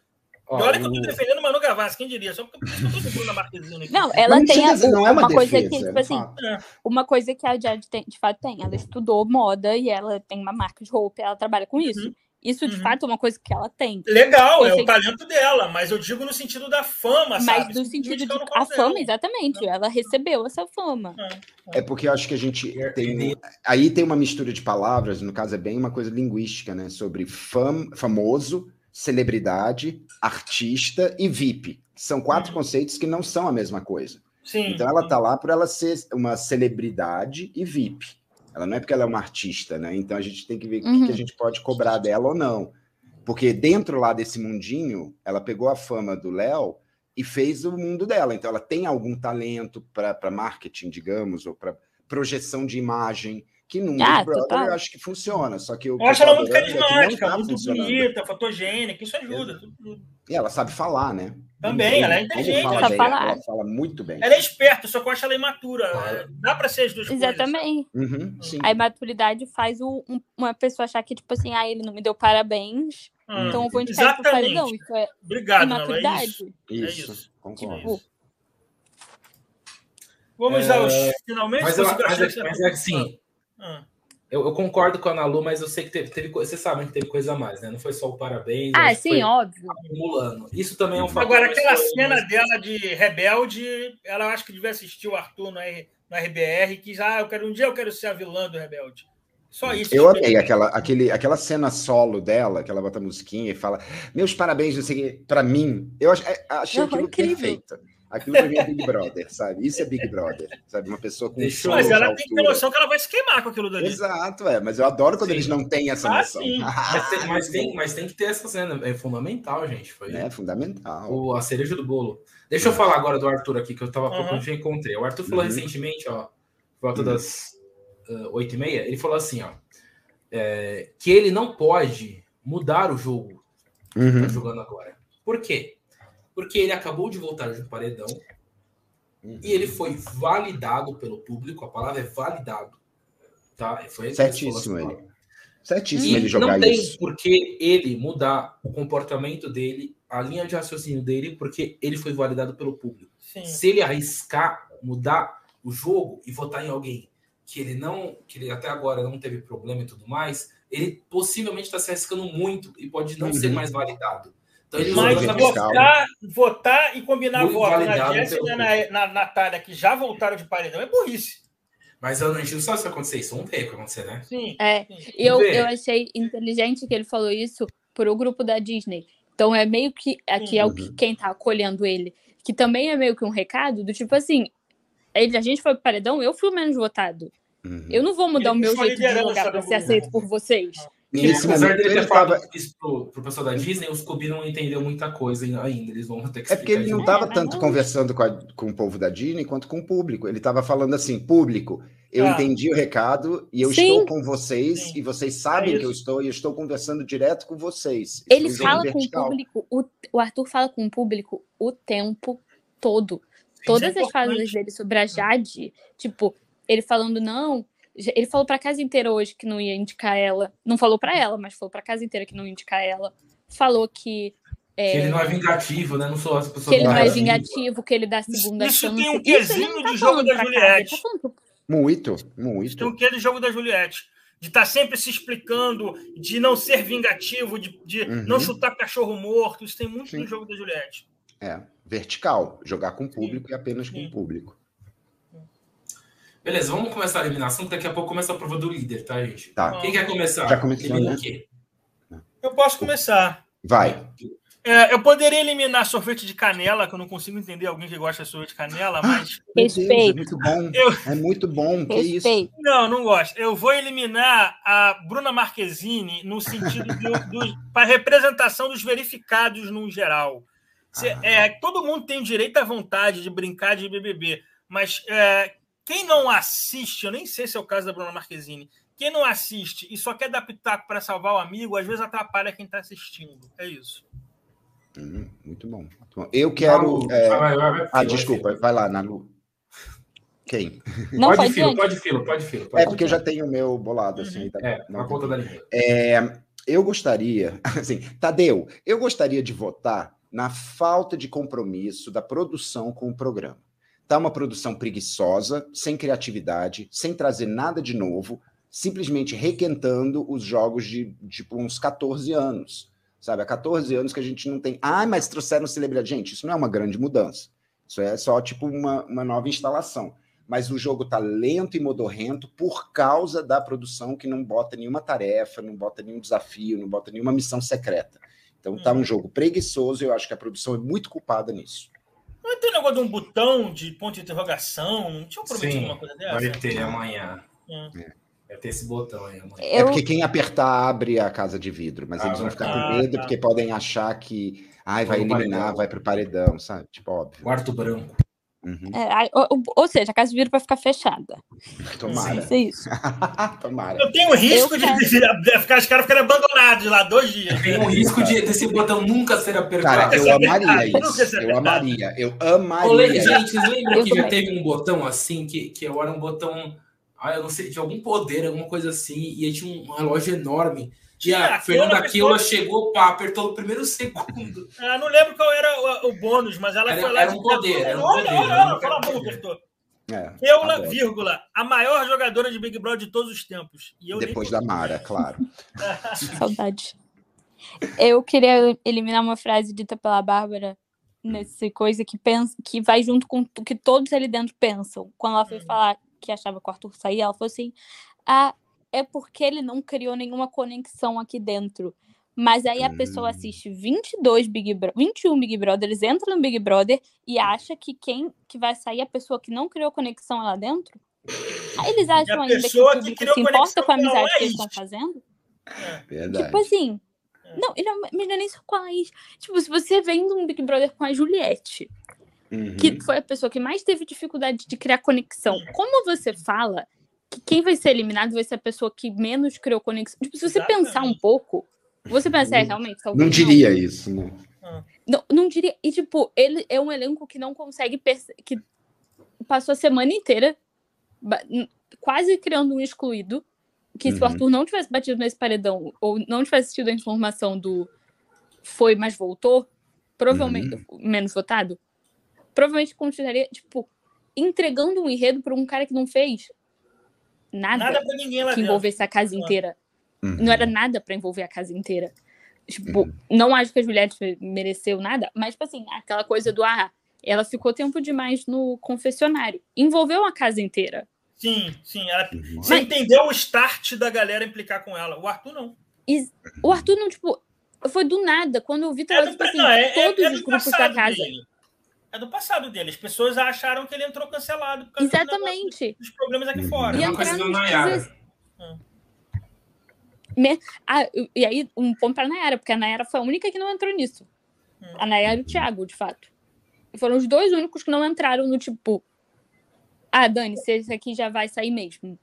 S4: Ó, olha que eu tô defendendo Manu Gavassi, quem diria? Só porque eu tô defendendo a Marquezine aqui.
S3: Não, ela não tem a, não é uma, uma coisa defesa, que, tipo assim, é. uma coisa que a Jade tem, de fato tem. Ela estudou moda e ela tem uma marca de roupa, ela trabalha com isso. Uhum. Isso, de uhum. fato, é uma coisa que ela tem.
S4: Legal, eu é o talento dela, mas eu digo no sentido da fama,
S3: mas sabe? Mas no sentido de. A fama, exatamente. Ela recebeu essa fama.
S2: É, é porque eu acho que a gente tem. Aí tem uma mistura de palavras, no caso é bem uma coisa linguística, né? Sobre fam... famoso celebridade, artista e VIP. São quatro uhum. conceitos que não são a mesma coisa.
S4: Sim,
S2: então ela está lá por ela ser uma celebridade e VIP. Ela não é porque ela é uma artista, né? Então a gente tem que ver o uhum. que, a gente pode cobrar dela ou não. Porque dentro lá desse mundinho, ela pegou a fama do Léo e fez o mundo dela. Então ela tem algum talento para marketing, digamos, ou para projeção de imagem que no ah, Big Brother eu acho que funciona, só que
S4: eu acho ela muito carismática, tá muito bonita, fotogênica, isso ajuda. Tudo, tudo.
S2: E ela sabe falar, né?
S4: Também, ela é inteligente. Ela,
S3: sabe falar.
S2: ela fala muito bem.
S4: Ela é esperta, só que eu acho ela imatura. Claro. Dá para ser as duas
S3: Exatamente.
S2: coisas. Uhum,
S3: a imaturidade faz o, um, uma pessoa achar que, tipo assim, ah, ele não me deu parabéns, hum, então eu vou indicar pro paredão. Isso é
S4: Obrigado,
S3: imaturidade.
S4: é isso.
S2: Isso, é isso. concordo. Tipo,
S4: Vamos é... aos finalmente.
S1: Mas, eu, mas, é, mas é assim, ah. Eu, eu, concordo com a Ana Lu, mas eu sei que teve, teve Vocês sabem que teve coisa a mais, né? Não foi só o parabéns.
S3: Ah, sim, óbvio.
S1: Acumulando. Isso também é um fator.
S4: Agora, aquela cena mas... dela de rebelde, ela acho que devia assistir o Arthur no, R, no RBR, que já ah, eu quero um dia eu quero ser a vilã do Rebelde. Só isso.
S2: Eu amei aquela, aquele, aquela cena solo dela, que ela bota a musiquinha e fala: Meus parabéns, não sei o que, pra mim. Eu achei, achei aquilo incrível. perfeito. Aquilo pra mim é Big Brother, sabe? Isso é Big Brother, sabe? Uma pessoa com.
S4: Deixa mas ela tem ter noção que ela vai se queimar com aquilo dali.
S2: Exato, é. Mas eu adoro quando sim. eles não têm essa ah, noção.
S1: Sim. mas, tem, mas, tem, mas tem que ter essa cena. É fundamental, gente. Foi
S2: é fundamental.
S1: O, a cereja do bolo. Deixa é. eu falar agora do Arthur aqui, que eu tava uhum. já encontrei. O Arthur falou uhum. recentemente, ó, por volta uhum. das oito uh, e meia, ele falou assim, ó, é, que ele não pode mudar o jogo que tá uhum. jogando agora. Por quê? Porque ele acabou de voltar de um paredão Uhum. E ele foi validado pelo público, a palavra é validado. Tá? Foi
S2: Certíssimo ele. Certíssimo e ele jogar
S1: não tem
S2: isso.
S1: por que ele mudar o comportamento dele, a linha de raciocínio dele, porque ele foi validado pelo público. Sim. Se ele arriscar mudar o jogo e votar em alguém que ele não, que ele até agora não teve problema e tudo mais, ele possivelmente está se arriscando muito e pode não uhum. ser mais validado.
S4: Então, ele Mas votar, votar e combinar Muito voto na Jéssica e na, na Natália, que já voltaram de paredão, é burrice.
S1: Mas a gente não sabe se vai acontecer isso. Vamos ver o que vai acontecer, né?
S3: Sim. É, eu, eu achei inteligente que ele falou isso pro grupo da Disney. Então é meio que aqui é o que, uhum. quem tá acolhendo ele. que também é meio que um recado do tipo assim, ele, a gente foi pro paredão, eu fui o menos votado.
S2: Uhum.
S3: Eu não vou mudar
S4: Ele
S3: o meu jeito de jogar
S4: da
S3: pra ser aceito por vocês.
S2: Nesse
S5: apesar
S2: momento,
S5: dele ter
S2: ele
S5: falado
S2: tava-
S5: isso pro, pro pessoal da Disney, o Scooby não entendeu muita coisa ainda. Eles vão ter que
S2: É porque ele não estava tanto conversando com, a- com o povo da Disney quanto com o público. Ele estava falando assim: público, eu
S4: Ah.
S2: entendi o recado e eu
S3: Sim.
S2: estou com vocês
S4: Sim.
S2: e vocês sabem
S4: É
S2: que eu estou e eu estou conversando direto com vocês.
S3: Ele fala com o público, o, o Arthur fala com o público o tempo todo.
S4: É
S3: Todas as falas dele sobre a Jade, tipo, ele falando, não. Ele falou pra casa inteira hoje que não ia indicar ela. Não falou pra ela, mas falou pra casa inteira que não ia indicar ela. Falou que. é,
S5: Que ele não é vingativo, né? Não sou as pessoas
S3: que ele não é
S5: vingativo.
S3: vingativo, que ele dá segunda
S4: isso
S3: chance.
S4: tem um
S3: Isso ele
S4: quesinho
S3: não tá
S4: de jogo da Juliette.
S3: tá pro
S2: Muito,
S4: Tem
S2: muito.
S4: o que do jogo da Juliette. De estar sempre se explicando, de não ser vingativo, de, de
S2: Uhum.
S4: não chutar cachorro morto. Isso tem muito
S2: Sim.
S4: no jogo da Juliette.
S2: É, vertical. Jogar com o público e apenas com
S4: Sim.
S2: o público.
S5: Beleza, vamos começar a eliminação, que daqui a pouco começa a prova do líder, tá, gente?
S2: Tá,
S5: Quem quer começar?
S2: Já começou,
S5: Elimina
S2: né?
S4: Eu posso começar.
S2: vai.
S4: É, eu poderia eliminar sorvete de canela, que eu não consigo entender alguém que gosta de sorvete de canela, mas.
S2: Meu Deus, é
S3: Respeito.
S2: muito bom.
S4: Eu-
S2: É muito bom. Que isso?
S3: Respeito.
S4: Não, não gosto. Eu vou eliminar a Bruna Marquezine no sentido do, do- para representação dos verificados no geral. Cê-
S2: Ah.
S4: é, todo mundo tem direito à vontade de brincar de BBB, mas é, quem não assiste, eu nem sei se é o caso da Bruna Marquezine, quem não assiste e só quer dar pitaco para salvar o amigo, às vezes atrapalha quem está assistindo. É isso.
S2: Hum, muito bom. muito bom. Eu quero.
S5: Nalu,
S2: é,
S5: vai, vai, vai, vai,
S2: Ah,
S5: fila,
S2: desculpa, vai lá, Nalu. Quem?
S3: Não
S5: Pode
S3: antes.
S5: pode fila, pode fila. Pode
S2: É porque eu já tenho o meu bolado, assim. aí tá-
S5: É,
S2: não
S5: na ponta da linha.
S2: É, eu gostaria, assim, Tadeu, eu gostaria de votar na falta de compromisso da produção com o programa. Tá uma produção preguiçosa, sem criatividade, sem trazer nada de novo, simplesmente requentando os jogos de tipo uns 14 anos. Sabe, há 14 anos que a gente não tem. Ah, mas trouxeram celebridade. Gente, isso não é uma grande mudança. Isso é só tipo uma, uma nova instalação. Mas o jogo tá lento e modorrento por causa da produção que não bota nenhuma tarefa, não bota nenhum desafio, não bota nenhuma missão secreta. Então tá um jogo preguiçoso e eu acho que a produção é muito culpada nisso.
S4: Não tem um negócio de um botão de ponto de interrogação? Não tinha prometido
S5: Sim,
S4: uma coisa dessa?
S5: Vai ter amanhã.
S4: Hum.
S5: Vai ter esse botão aí amanhã.
S2: É
S3: Eu,
S2: porque quem apertar abre a casa de vidro, mas
S5: Ah,
S2: eles vão ficar
S4: Ah,
S2: com medo
S4: tá.
S2: porque podem achar que ai, vai eliminar,
S5: paredão.
S2: vai pro paredão, sabe? Tipo, óbvio.
S5: Quarto branco.
S2: Uhum.
S3: é, ou, ou seja, a casa de vidro vai ficar fechada.
S2: Tomara.
S3: Isso é isso.
S2: Tomara.
S4: Eu tenho risco
S3: Eu
S4: de, de, de ficar, os caras ficarem abandonados lá dois dias.
S5: Tem o risco de, desse botão nunca ser apertado.
S2: Cara, eu amaria isso. Eu amaria. Eu amaria.
S5: gente, vocês lembram que já teve um botão assim, que, que era um botão, ah, eu não sei, de algum poder, alguma coisa assim, e aí tinha um relógio enorme. E
S4: Tinha,
S5: a
S4: a
S5: Fernanda
S4: Keula
S5: Keula
S4: apertou-
S5: chegou, pá, apertou no primeiro segundo.
S4: Ah, não lembro qual era o, o bônus, mas ela
S5: Era-
S4: foi lá
S5: era um poder, era um
S4: Olha,
S5: poder,
S4: olha,
S5: um
S4: olha, fala a boca,
S5: poder.
S4: apertou.
S2: É,
S4: Keula,
S2: adoro.
S4: vírgula, a maior jogadora de Big Brother de todos os tempos. E eu nem
S2: Depois da Mara, claro.
S3: Saudade. Eu queria eliminar uma frase dita pela Bárbara nesse coisa que pensa, que vai junto com o que todos ali dentro pensam. Quando ela foi
S4: Hum.
S3: falar que achava que o Arthur saía, ela falou assim: "Ah, é porque ele não criou nenhuma conexão aqui dentro". Mas aí a pessoa
S2: Hum.
S3: assiste 22 Big Bro 21 Big Brothers, entra no Big Brother e acha que quem que vai sair é a pessoa que não criou conexão lá dentro? Aí eles acham ainda que o
S4: que
S3: público
S4: criou
S3: se importa com a
S4: a
S3: amizade que eles estão fazendo?
S2: Verdade.
S3: Tipo assim. Não, ele é, não é nem só com a Laís. Tipo, se você vem de um Big Brother com a Juliette,
S2: Uhum.
S3: que foi a pessoa que mais teve dificuldade de criar conexão, como você fala que quem vai ser eliminado vai ser a pessoa que menos criou conexão? Tipo, se você
S4: Exatamente.
S3: pensar um pouco, você pensa, é, realmente, talvez.
S2: Não diria isso, né?
S3: Não, não diria. E, tipo, ele é um elenco que não consegue. que passou a semana inteira quase criando um excluído. Que se o
S2: Uhum.
S3: Arthur não tivesse batido nesse paredão, ou não tivesse tido a informação do foi, mas voltou, provavelmente. menos votado, provavelmente continuaria, tipo, entregando um enredo para um cara que não fez nada,
S4: Nada pra ninguém lá
S3: que
S4: dentro.
S3: envolvesse a casa inteira.
S2: Uhum.
S3: Não era nada pra envolver a casa inteira. Tipo,
S2: Uhum.
S3: não acho que a Juliette mereceu nada, mas, tipo assim, aquela coisa do ah, ela ficou tempo demais no confessionário. Envolveu a casa inteira.
S4: Sim, sim. Ela...
S2: Uhum.
S4: Você entendeu o start da galera implicar com ela. O Arthur não.
S3: E o Arthur não, tipo, foi do nada. Quando eu vi, tava,
S4: do-
S3: tipo assim,
S4: não, é- é-
S3: todos
S4: é
S3: os grupos da casa.
S4: dele. É do passado dele. As pessoas acharam que ele entrou cancelado. Por
S3: Exatamente.
S4: Dos problemas aqui fora.
S3: E
S1: É
S3: nos
S1: Nayara.
S3: 16 Me- Ah, e aí, um ponto pra Nayara, porque a Nayara foi a única que não entrou nisso.
S4: Hum.
S3: A Nayara e o Thiago, de fato. E foram os dois únicos que não entraram no tipo. Ah, Dani, se esse aqui já vai sair mesmo.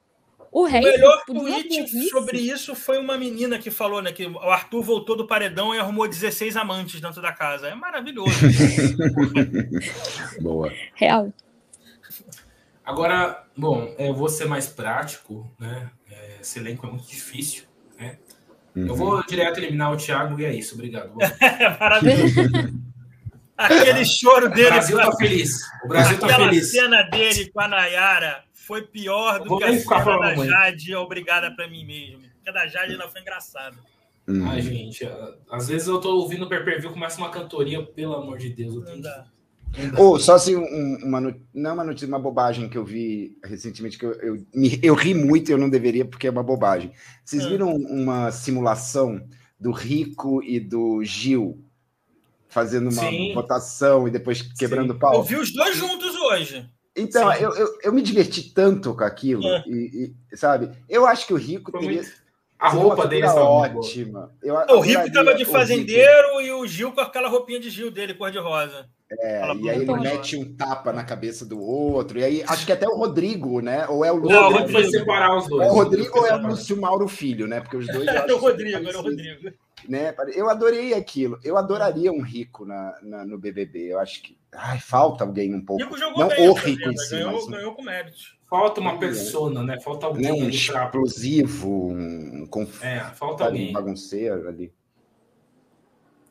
S3: O
S4: O melhor tweet sobre isso foi uma menina que falou, né? Que o Arthur voltou do paredão e arrumou 16 amantes dentro da casa. É maravilhoso.
S2: Boa.
S3: Real.
S1: Agora, bom, eu vou ser mais prático, né? É, esse elenco é muito difícil, né? Eu
S2: Uhum.
S1: vou direto eliminar o Thiago e é isso, obrigado.
S4: É maravilhoso. Aquele choro
S1: o
S4: dele.
S1: Brasil tá feliz. O Brasil tá
S4: Aquela
S1: feliz.
S4: cena dele com a Nayara foi pior do que a cena da. Jade obrigada pra mim mesmo. Porque a da Jade ainda foi engraçada.
S2: Uhum.
S1: Ai, gente, a- às vezes eu tô ouvindo o per-per-view, começa uma cantoria, pelo amor de Deus. Eu tenho que-.
S2: Ou só assim, um- uma, não uma notícia, uma bobagem que eu vi recentemente, que eu, eu, me- eu ri muito e eu não deveria, porque é uma bobagem. Vocês
S4: Hum.
S2: viram uma simulação do Rico e do Gil fazendo uma
S1: Sim.
S2: votação e depois quebrando o
S1: Sim.
S2: pau?
S4: Eu vi os dois juntos hoje.
S2: Então,
S1: Sim.
S2: eu, eu, eu me diverti tanto com aquilo,
S4: É.
S2: e, e, sabe? Eu acho que o Rico
S1: Foi
S2: teria.
S1: muito- A roupa dele boa.
S2: ótima. Eu
S4: O Rico tava de
S2: o
S4: fazendeiro e o Gil com aquela roupinha de Gil dele, cor-de-rosa.
S2: É,
S4: Fala
S2: e aí ele mete um tapa na cabeça do outro. E aí, acho que até o Rodrigo, né? Ou é o
S1: O
S2: Lúcio.
S4: Não,
S1: Rodrigo foi
S4: Rodrigo.
S1: separar os dois.
S2: É o Rodrigo ou é o. Lúcio Mauro Filho, né? Porque os dois. eu
S4: Era
S2: acho
S4: o Rodrigo, era o
S2: parecidos,
S4: Rodrigo.
S2: Né? Eu adorei aquilo. Eu adoraria um rico na, na- no BBB. Eu acho que. Ai, falta alguém um pouco.
S4: Rico jogou
S2: Não
S4: bem.
S2: o rico em si,
S4: ganhou,
S2: mas-
S4: ganhou com méritos.
S1: Falta uma persona, né? Falta alguém
S2: Né? Um explosivo, um conf...
S1: É, falta alguém.
S2: bagunceiro ali.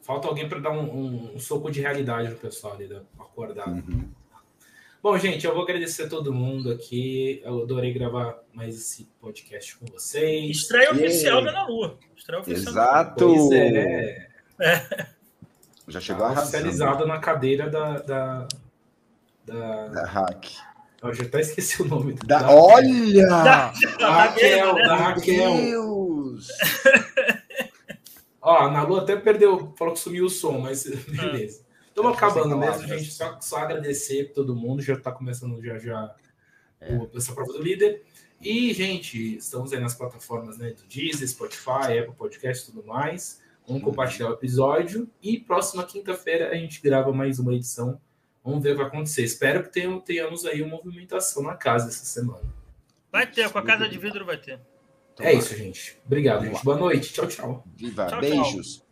S1: Falta alguém para dar um, um- um soco de realidade no pessoal ali, da- acordar.
S2: Uhum.
S1: Bom, gente, eu vou agradecer a todo mundo aqui. Eu adorei gravar mais esse podcast com vocês.
S4: Estreia
S2: Yeah.
S4: oficial da Ana Lu. Estreia oficial. da.
S2: Exato.
S1: Pois é,
S2: Já chegou a arrasando.
S1: oficializado na cadeira da. da, da...
S2: Da hack.
S1: Eu já até esqueci o nome
S2: Da... Olha!
S1: da
S4: Tá
S1: Raquel,
S4: né?
S1: da
S2: Meu
S1: Raquel.
S2: Deus!
S1: Ó, a Nalu até perdeu, falou que sumiu o som, mas beleza. Estamos
S2: É,
S1: acabando mesmo,
S2: palavras.
S1: gente. Só, só agradecer a todo mundo. Já está começando já já
S2: É.
S1: o, essa prova do líder. E, gente, estamos aí nas plataformas né, do Deezer, Spotify, Apple Podcast e tudo mais. Vamos
S2: Uhum.
S1: compartilhar o episódio. E próxima quinta-feira a gente grava mais uma edição. Vamos ver o que vai acontecer. Espero que tenham, tenhamos aí uma movimentação na casa essa semana.
S4: Vai ter, com a casa de vidro vai ter.
S1: É isso, gente. Obrigado, gente. Boa noite. Tchau, tchau.
S2: Viva,
S4: Tchau, tchau.
S2: beijos.